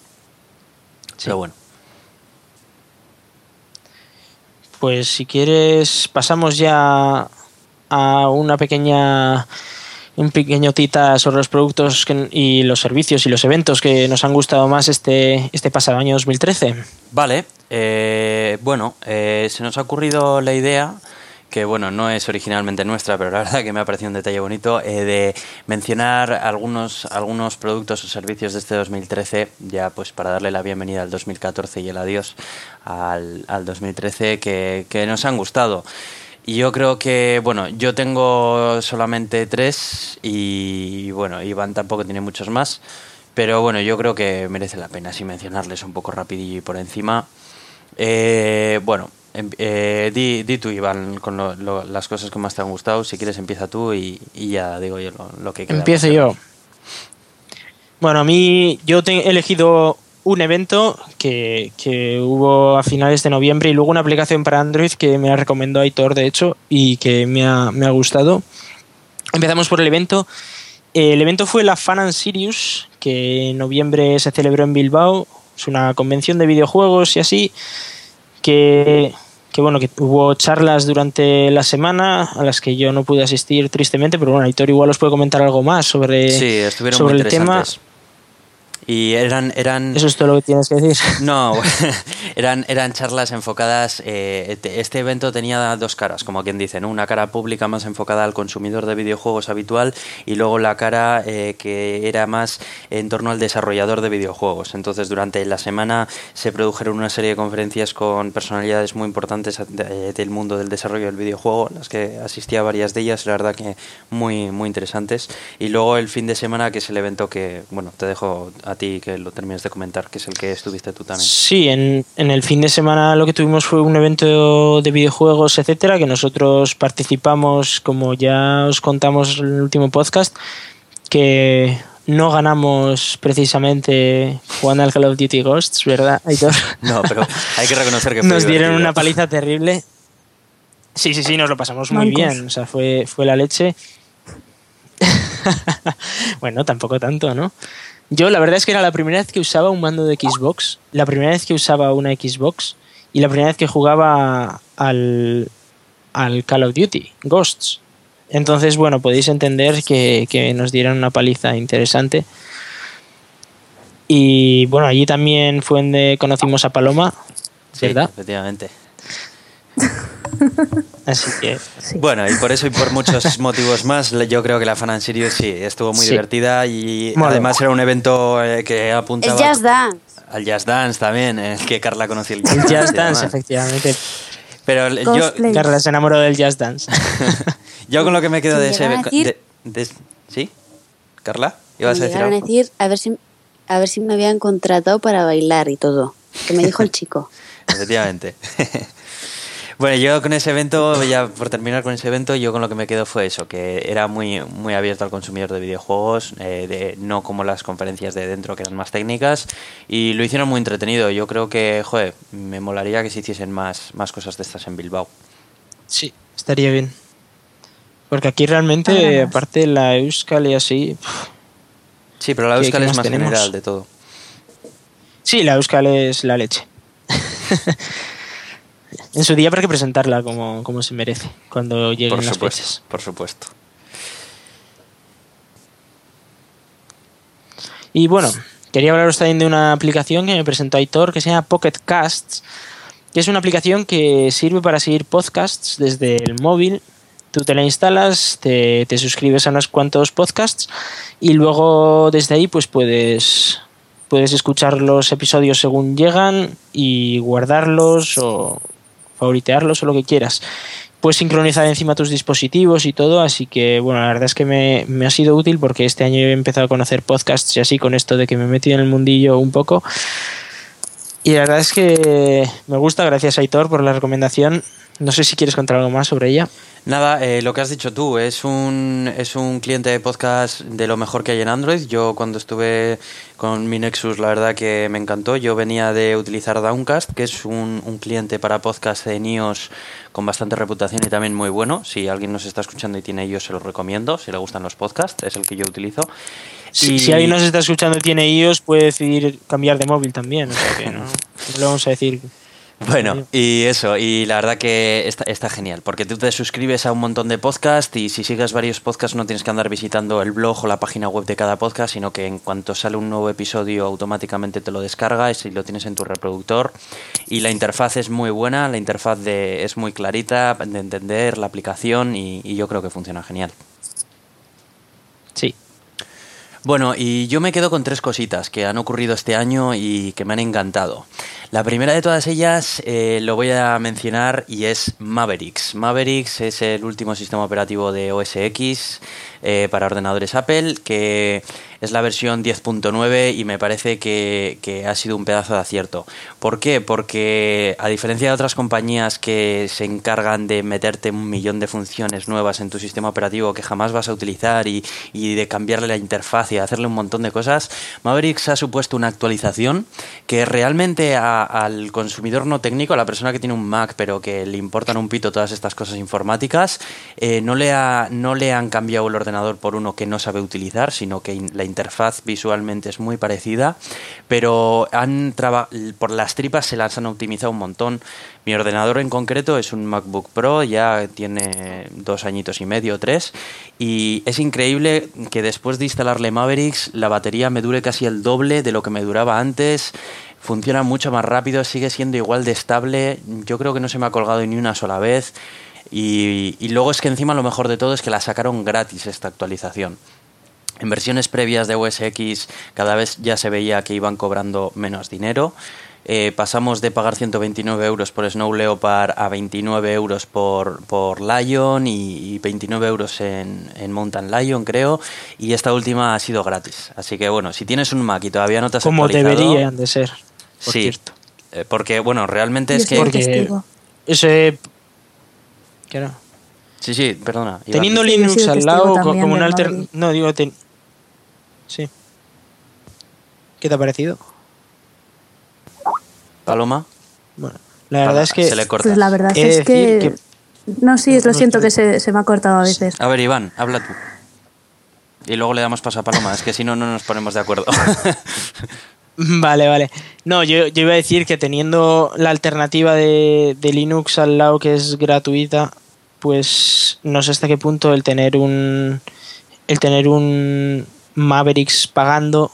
Pero bueno. Pues si quieres pasamos ya a una pequeña un pequeño tita sobre los productos que- y los servicios y los eventos que nos han gustado más este, este pasado año 2013. Vale, eh, bueno, eh, se nos ha ocurrido la idea, que bueno, no es originalmente nuestra, pero la verdad que me ha parecido un detalle bonito, eh, de mencionar algunos, algunos productos o servicios de este 2013, ya pues para darle la bienvenida al 2014 y el adiós al, al 2013, que, que nos han gustado. Y yo creo que, bueno, yo tengo solamente tres y, bueno, Iván tampoco tiene muchos más. Pero bueno, yo creo que merece la pena así mencionarles un poco rapidillo y por encima. Eh, bueno, eh, di, di tú, Iván, con lo- lo- las cosas que más te han gustado. Si quieres, empieza tú y, y ya digo yo lo, lo que queda. Empiezo yo. Bueno, a mí yo te- he elegido un evento que, que hubo a finales de noviembre y luego una aplicación para Android que me la recomendó Aitor, de hecho, y que me ha, me ha gustado. Empezamos por el evento. El evento fue la Fan and Sirius, que en noviembre se celebró en Bilbao. Es una convención de videojuegos y así, que, que bueno, que hubo charlas durante la semana a las que yo no pude asistir tristemente, pero bueno, Aitor igual os puede comentar algo más sobre, Sí, sobre el tema. Y eran, eran Eso es todo lo que tienes que decir. No, eran, eran charlas enfocadas. eh, este- evento tenía dos caras, como quien dice, ¿no? Una cara pública más enfocada al consumidor de videojuegos habitual y luego la cara eh, que era más en torno al desarrollador de videojuegos. Entonces, durante la semana se produjeron una serie de conferencias con personalidades muy importantes de- del mundo del desarrollo del videojuego, las que asistí a varias de ellas, la verdad que muy, muy interesantes. Y luego el fin de semana, que es el evento que, bueno, te dejo a ti que lo termines de comentar, que es el que estuviste tú también. Sí, en, en el fin de semana lo que tuvimos fue un evento de videojuegos, etcétera, que nosotros participamos, como ya os contamos en el último podcast, que no ganamos precisamente jugando al Call of Duty Ghosts, ¿verdad, Aitor? No, pero hay que reconocer que fue nos dieron divertido. una paliza terrible. Sí, sí, sí, nos lo pasamos muy Mancos. bien. O sea, fue, fue la leche. bueno, tampoco tanto, ¿no? Yo la verdad es que era la primera vez que usaba un mando de Xbox, la primera vez que usaba una Xbox y la primera vez que jugaba al, al Call of Duty, Ghosts. Entonces, bueno, podéis entender que, que nos dieron una paliza interesante. Y bueno, allí también fue donde conocimos a Paloma, Sí, ¿verdad? efectivamente. Así que Sí. Bueno, y por eso y por muchos motivos más, yo creo que la Fan and Serious sí, estuvo muy Sí. divertida y Mola. además era un evento eh, que apuntaba Jazz Dance. al Jazz Dance también, el que Carla conoció el el Jazz Jazz y Dance, demás. efectivamente. Pero el- yo, Cosplay. Carla se enamoró del Jazz Dance. yo con lo que me quedo de ese a de- de- ¿Sí? ¿Carla? ¿Ibas a Me decir llegaron a algo? decir a ver si a ver si me habían contratado para bailar y todo. Que me dijo el chico. Efectivamente. Bueno, yo con ese evento, ya por terminar con ese evento, yo con lo que me quedo fue eso, que era muy, muy abierto al consumidor de videojuegos, eh, de, no como las conferencias de dentro que eran más técnicas, y lo hicieron muy entretenido. Yo creo que, joder, me molaría que se hiciesen más, más cosas de estas en Bilbao. Sí, estaría bien. Porque aquí realmente, aparte la Euskal y así. pff, Sí, pero la ¿Qué- Euskal es más más tenemos? general de todo. Sí, la Euskal es la leche. en su día habrá que presentarla como, como se merece cuando lleguen Por las fechas. por supuesto. Y bueno, quería hablaros también de una aplicación que me presentó Aitor que se llama Pocket Casts, que es una aplicación que sirve para seguir podcasts desde el móvil. Tú te la instalas, te, te suscribes a unos cuantos podcasts y luego desde ahí pues puedes, puedes escuchar los episodios según llegan y guardarlos o favoritearlos o lo que quieras. Puedes sincronizar encima tus dispositivos y todo, así que bueno, la verdad es que me, ha sido útil porque este año he empezado a conocer podcasts y así con esto de que me he metido en el mundillo un poco. Y la verdad es que me gusta, gracias Aitor por la recomendación. No sé si quieres contar algo más sobre ella. Nada, eh, lo que has dicho tú, es un, es un cliente de podcast de lo mejor que hay en Android. Yo cuando estuve con mi Nexus, la verdad que me encantó. Yo venía de utilizar Downcast, que es un, un cliente para podcast de iOS con bastante reputación y también muy bueno. Si alguien nos está escuchando y tiene iOS, se lo recomiendo. Si le gustan los podcasts, es el que yo utilizo. Si, Y- si alguien nos está escuchando y tiene iOS, puede decidir cambiar de móvil también. O sea que no, no le vamos a decir. Bueno, y eso, y la verdad que está, está genial, porque tú te suscribes a un montón de podcasts y si sigues varios podcasts no tienes que andar visitando el blog o la página web de cada podcast, sino que en cuanto sale un nuevo episodio automáticamente te lo descargas y lo tienes en tu reproductor. Y la interfaz es muy buena, la interfaz de, es muy clarita de entender la aplicación y, y yo creo que funciona genial. Bueno, y yo me quedo con tres cositas que han ocurrido este año y que me han encantado. La primera de todas ellas eh, lo voy a mencionar y es Mavericks. Mavericks es el último sistema operativo de OS X eh, para ordenadores Apple, que es la versión 10.9 y me parece que, que ha sido un pedazo de acierto. ¿Por qué? Porque a diferencia de otras compañías que se encargan de meterte un millón de funciones nuevas en tu sistema operativo que jamás vas a utilizar y, y de cambiarle la interfaz y hacerle un montón de cosas, Mavericks ha supuesto una actualización que realmente a- al consumidor no técnico, a la persona que tiene un Mac pero que le importan un pito todas estas cosas informáticas, eh, no, le ha- no le han cambiado el ordenador por uno que no sabe utilizar, sino que la interfaz visualmente es muy parecida, pero han por las tripas se las han optimizado un montón. Mi ordenador en concreto es un MacBook Pro, ya tiene dos añitos y medio, tres, y es increíble que después de instalarle Mavericks la batería me dure casi el doble de lo que me duraba antes. Funciona mucho más rápido, sigue siendo igual de estable. Yo creo que no se me ha colgado ni una sola vez. Y, y luego es que encima lo mejor de todo es que la sacaron gratis esta actualización. En versiones previas de OS X cada vez ya se veía que iban cobrando menos dinero. Eh, pasamos de pagar 129 euros por Snow Leopard a 29 euros por, por Lion y, y 29 euros en, en Mountain Lion, creo. Y esta última ha sido gratis. Así que bueno, si tienes un Mac y todavía no te has Como deberían de ser. Por sí, cierto. eh, porque bueno, realmente es que... Porque-. Ese. Sí, sí, perdona. Iván. Teniendo Sí, Linux al lado como un del alter... Maverick. No, digo... ten- Sí. ¿Qué te ha parecido? Paloma. Bueno, la verdad es que... Se le corta. Pues la verdad es que... No, sí, lo siento que se, se me ha cortado a veces. A ver, Iván, habla tú. Y luego le damos paso a Paloma, es que si no, no nos ponemos de acuerdo. Vale, vale. No, yo, yo iba a decir que teniendo la alternativa de, de Linux al lado que es gratuita, pues no sé hasta qué punto el tener un el tener un Mavericks pagando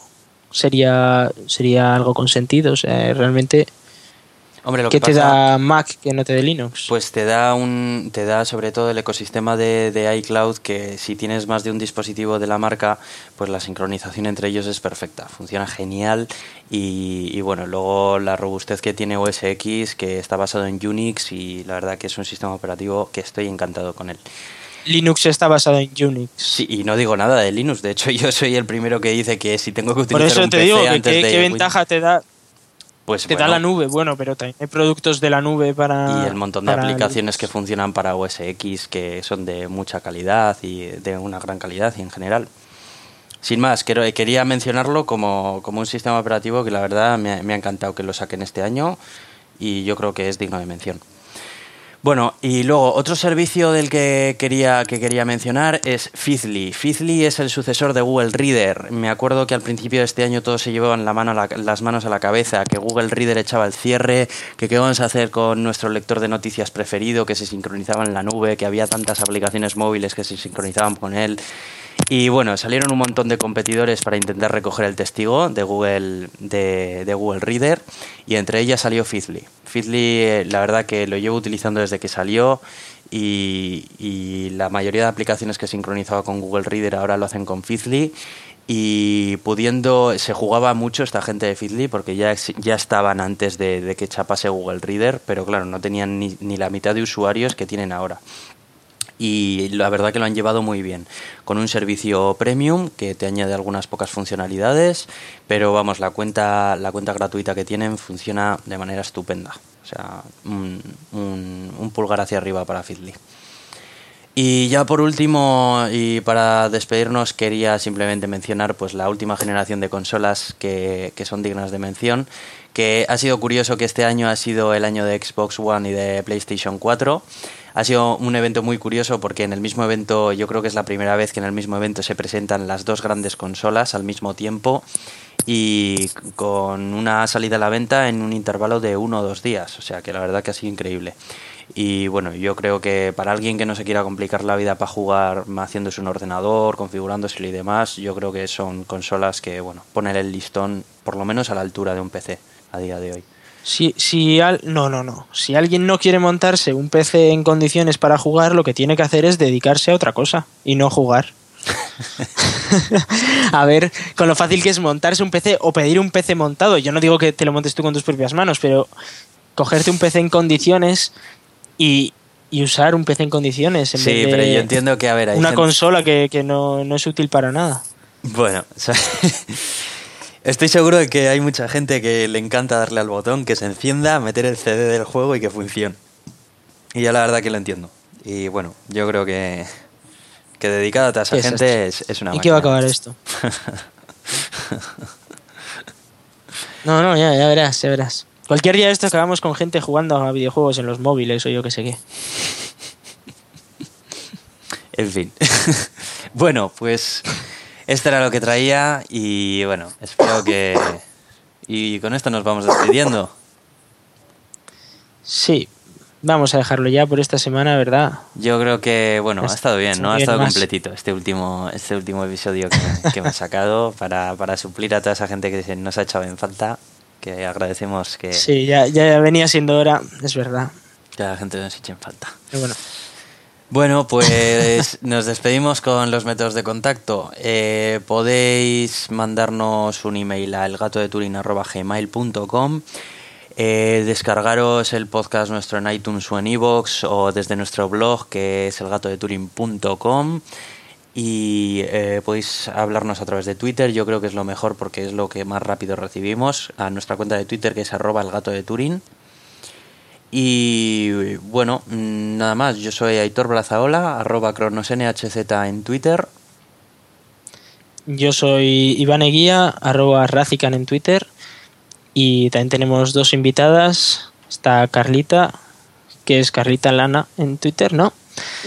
sería sería algo con sentido. O sea, realmente, Hombre, lo ¿qué que te pasa, da Mac que no te dé Linux? pues te da un, te da sobre todo el ecosistema de, de iCloud que si tienes más de un dispositivo de la marca, pues la sincronización entre ellos es perfecta, funciona genial y, y bueno, luego la robustez que tiene OS X que está basado en Unix y la verdad que es un sistema operativo que estoy encantado con él. Linux está basado en Unix. Sí, y no digo nada de Linux, de hecho yo soy el primero que dice que si tengo que utilizar Por eso un te PC digo que antes qué, de qué Win- ventaja te da pues te da bueno, la nube. Bueno, pero también hay productos de la nube para y el montón de aplicaciones que funcionan para OS X que son de mucha calidad y de una gran calidad y en general. Sin más, quiero, quería mencionarlo como, como un sistema operativo que la verdad me, me ha encantado que lo saquen este año y yo creo que es digno de mención. Bueno, y luego otro servicio del que quería, que quería mencionar es Feedly. Feedly es el sucesor de Google Reader. Me acuerdo que al principio de este año todos se llevaban la mano las manos a la cabeza, que Google Reader echaba el cierre, que qué vamos a hacer con nuestro lector de noticias preferido, que se sincronizaba en la nube, que había tantas aplicaciones móviles que se sincronizaban con él. Y bueno, salieron un montón de competidores para intentar recoger el testigo de Google, de, de Google Reader y entre ellas salió Feedly. Feedly, eh, la verdad que lo llevo utilizando desde que salió y, la mayoría de aplicaciones que sincronizaba con Google Reader ahora lo hacen con Feedly y pudiendo, se jugaba mucho esta gente de Feedly porque ya, ya estaban antes de, de que chapase Google Reader, pero claro, no tenían ni, ni la mitad de usuarios que tienen ahora y la verdad que lo han llevado muy bien, con un servicio premium que te añade algunas pocas funcionalidades, pero vamos, la cuenta, la cuenta gratuita que tienen funciona de manera estupenda. O sea, un, pulgar hacia arriba para Feedly. Y ya por último, y para despedirnos, quería simplemente mencionar pues la última generación de consolas que, que son dignas de mención, que ha sido curioso que este año ha sido el año de Xbox One y de PlayStation 4. Ha sido un evento muy curioso porque en el mismo evento, yo creo que es la primera vez que en el mismo evento se presentan las dos grandes consolas al mismo tiempo y con una salida a la venta en un intervalo de uno o dos días. O sea que la verdad que ha sido increíble. Y bueno, yo creo que para alguien que no se quiera complicar la vida para jugar haciéndose un ordenador, configurándose y demás, yo creo que son consolas que, bueno, ponen el listón por lo menos a la altura de un PC a día de hoy. Si, si al, no, no, no. Si alguien no quiere montarse un PC en condiciones para jugar, lo que tiene que hacer es dedicarse a otra cosa y no jugar. a ver, con lo fácil que es montarse un PC o pedir un PC montado. Yo no digo que te lo montes tú con tus propias manos, pero cogerte un PC en condiciones y, y usar un PC en condiciones. En Sí, vez de pero yo entiendo que, a ver, hay Una gente- consola que, que no, no es útil para nada. Bueno, o sea, estoy seguro de que hay mucha gente que le encanta darle al botón, que se encienda, meter el CD del juego y que funcione. Y yo la verdad que lo entiendo. Y bueno, yo creo que, que dedicada a toda esa gente es, es una ¿Y qué va a acabar esto? No, no, ya, ya verás, ya verás. Cualquier día de esto acabamos con gente jugando a videojuegos en los móviles o yo que sé qué. En fin. bueno, pues esto era lo que traía y bueno, espero que... Y con esto nos vamos despidiendo. Sí, vamos a dejarlo ya por esta semana, ¿verdad? Yo creo que, bueno, ha estado bien, ¿no? Ha estado completito este último, este último episodio que, que me ha sacado para, para suplir a toda esa gente que nos ha echado en falta, que agradecemos que, Sí, ya, ya venía siendo hora, es verdad. que la gente nos eche en falta. Pero bueno, Bueno, pues nos despedimos con los métodos de contacto. Eh, podéis mandarnos un email a elgatodeturin.gmail.com eh, descargaros el podcast nuestro en iTunes o en iVoox o desde nuestro blog que es elgatodeturin.com y eh, podéis hablarnos a través de Twitter, yo creo que es lo mejor porque es lo que más rápido recibimos, a nuestra cuenta de Twitter que es arroba elgatodeturin. Y bueno, mm, nada más, yo soy Aitor Blazaola, arroba cronosnhz en Twitter. yo soy Iván Eguía, arroba Razican en Twitter. Y también tenemos dos invitadas. Está Carlita, que es Carlita Lana en Twitter, ¿no?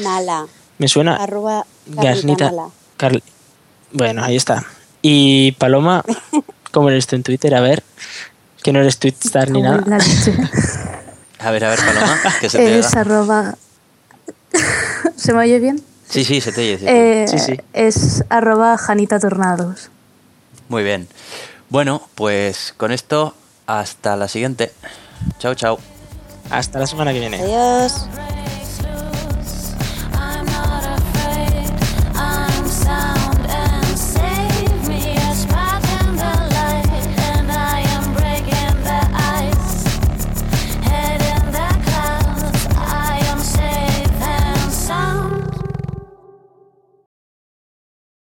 Nala. Me suena. Arroba Gasnita. Nala. Carl- Bueno, ahí está. Y Paloma, ¿cómo eres tú en Twitter? A ver, que no eres Twitstar ni nada. A ver, a ver, Paloma, que se te Es arroba... ¿Se me oye bien? Sí, sí, se te oye. sí. Eh, Sí, sí. Es arroba Janita Tornados. Muy bien. Bueno, pues con esto, hasta la siguiente. Chao, chao. Hasta la semana que viene. Adiós.